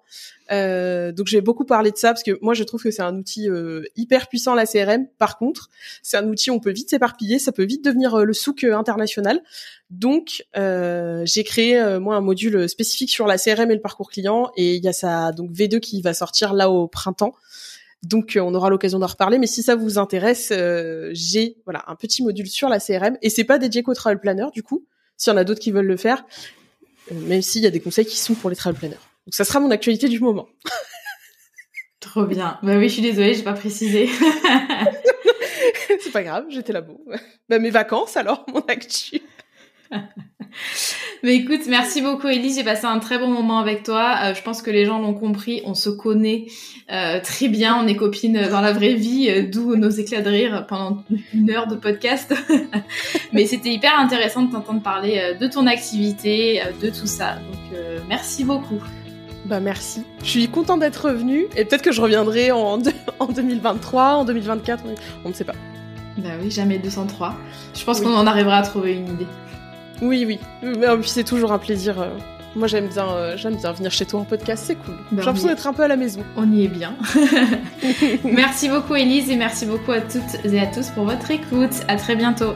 Euh, donc j'ai beaucoup parlé de ça parce que moi je trouve que c'est un outil euh, hyper puissant la CRM. Par contre, c'est un outil on peut vite s'éparpiller, ça peut vite devenir euh, le souk international. Donc j'ai créé moi un module spécifique sur la CRM et le parcours client et il y a ça donc V2 qui va sortir là au printemps. Donc on aura l'occasion d'en reparler, mais si ça vous intéresse, j'ai voilà un petit module sur la CRM et c'est pas dédié qu'au travel planner du coup. S'il y en a d'autres qui veulent le faire, même s'il y a des conseils qui sont pour les travel planners. Donc ça sera mon actualité du moment. Trop bien. Bah oui, je suis désolée, j'ai pas précisé. c'est pas grave, j'étais là-bas. Bah mes vacances alors, mon actu. Mais écoute, merci beaucoup Elise, j'ai passé un très bon moment avec toi. Euh, je pense que les gens l'ont compris, on se connaît euh, très bien, on est copines dans la vraie vie, euh, d'où nos éclats de rire pendant une heure de podcast. Mais c'était hyper intéressant de t'entendre parler de ton activité, de tout ça. Donc merci beaucoup. Bah merci. Je suis contente d'être revenue et peut-être que je reviendrai en, en 2023, en 2024, on ne sait pas. Bah oui, jamais 203. Je pense qu'on en arrivera à trouver une idée. Oui, oui. Mais puis c'est toujours un plaisir. euh, Moi, j'aime bien, euh, j'aime bien venir chez toi en podcast, c'est cool. Bah J'ai l'impression d'être un peu à la maison. On y est bien. merci beaucoup Elise et merci beaucoup à toutes et à tous pour votre écoute. À très bientôt.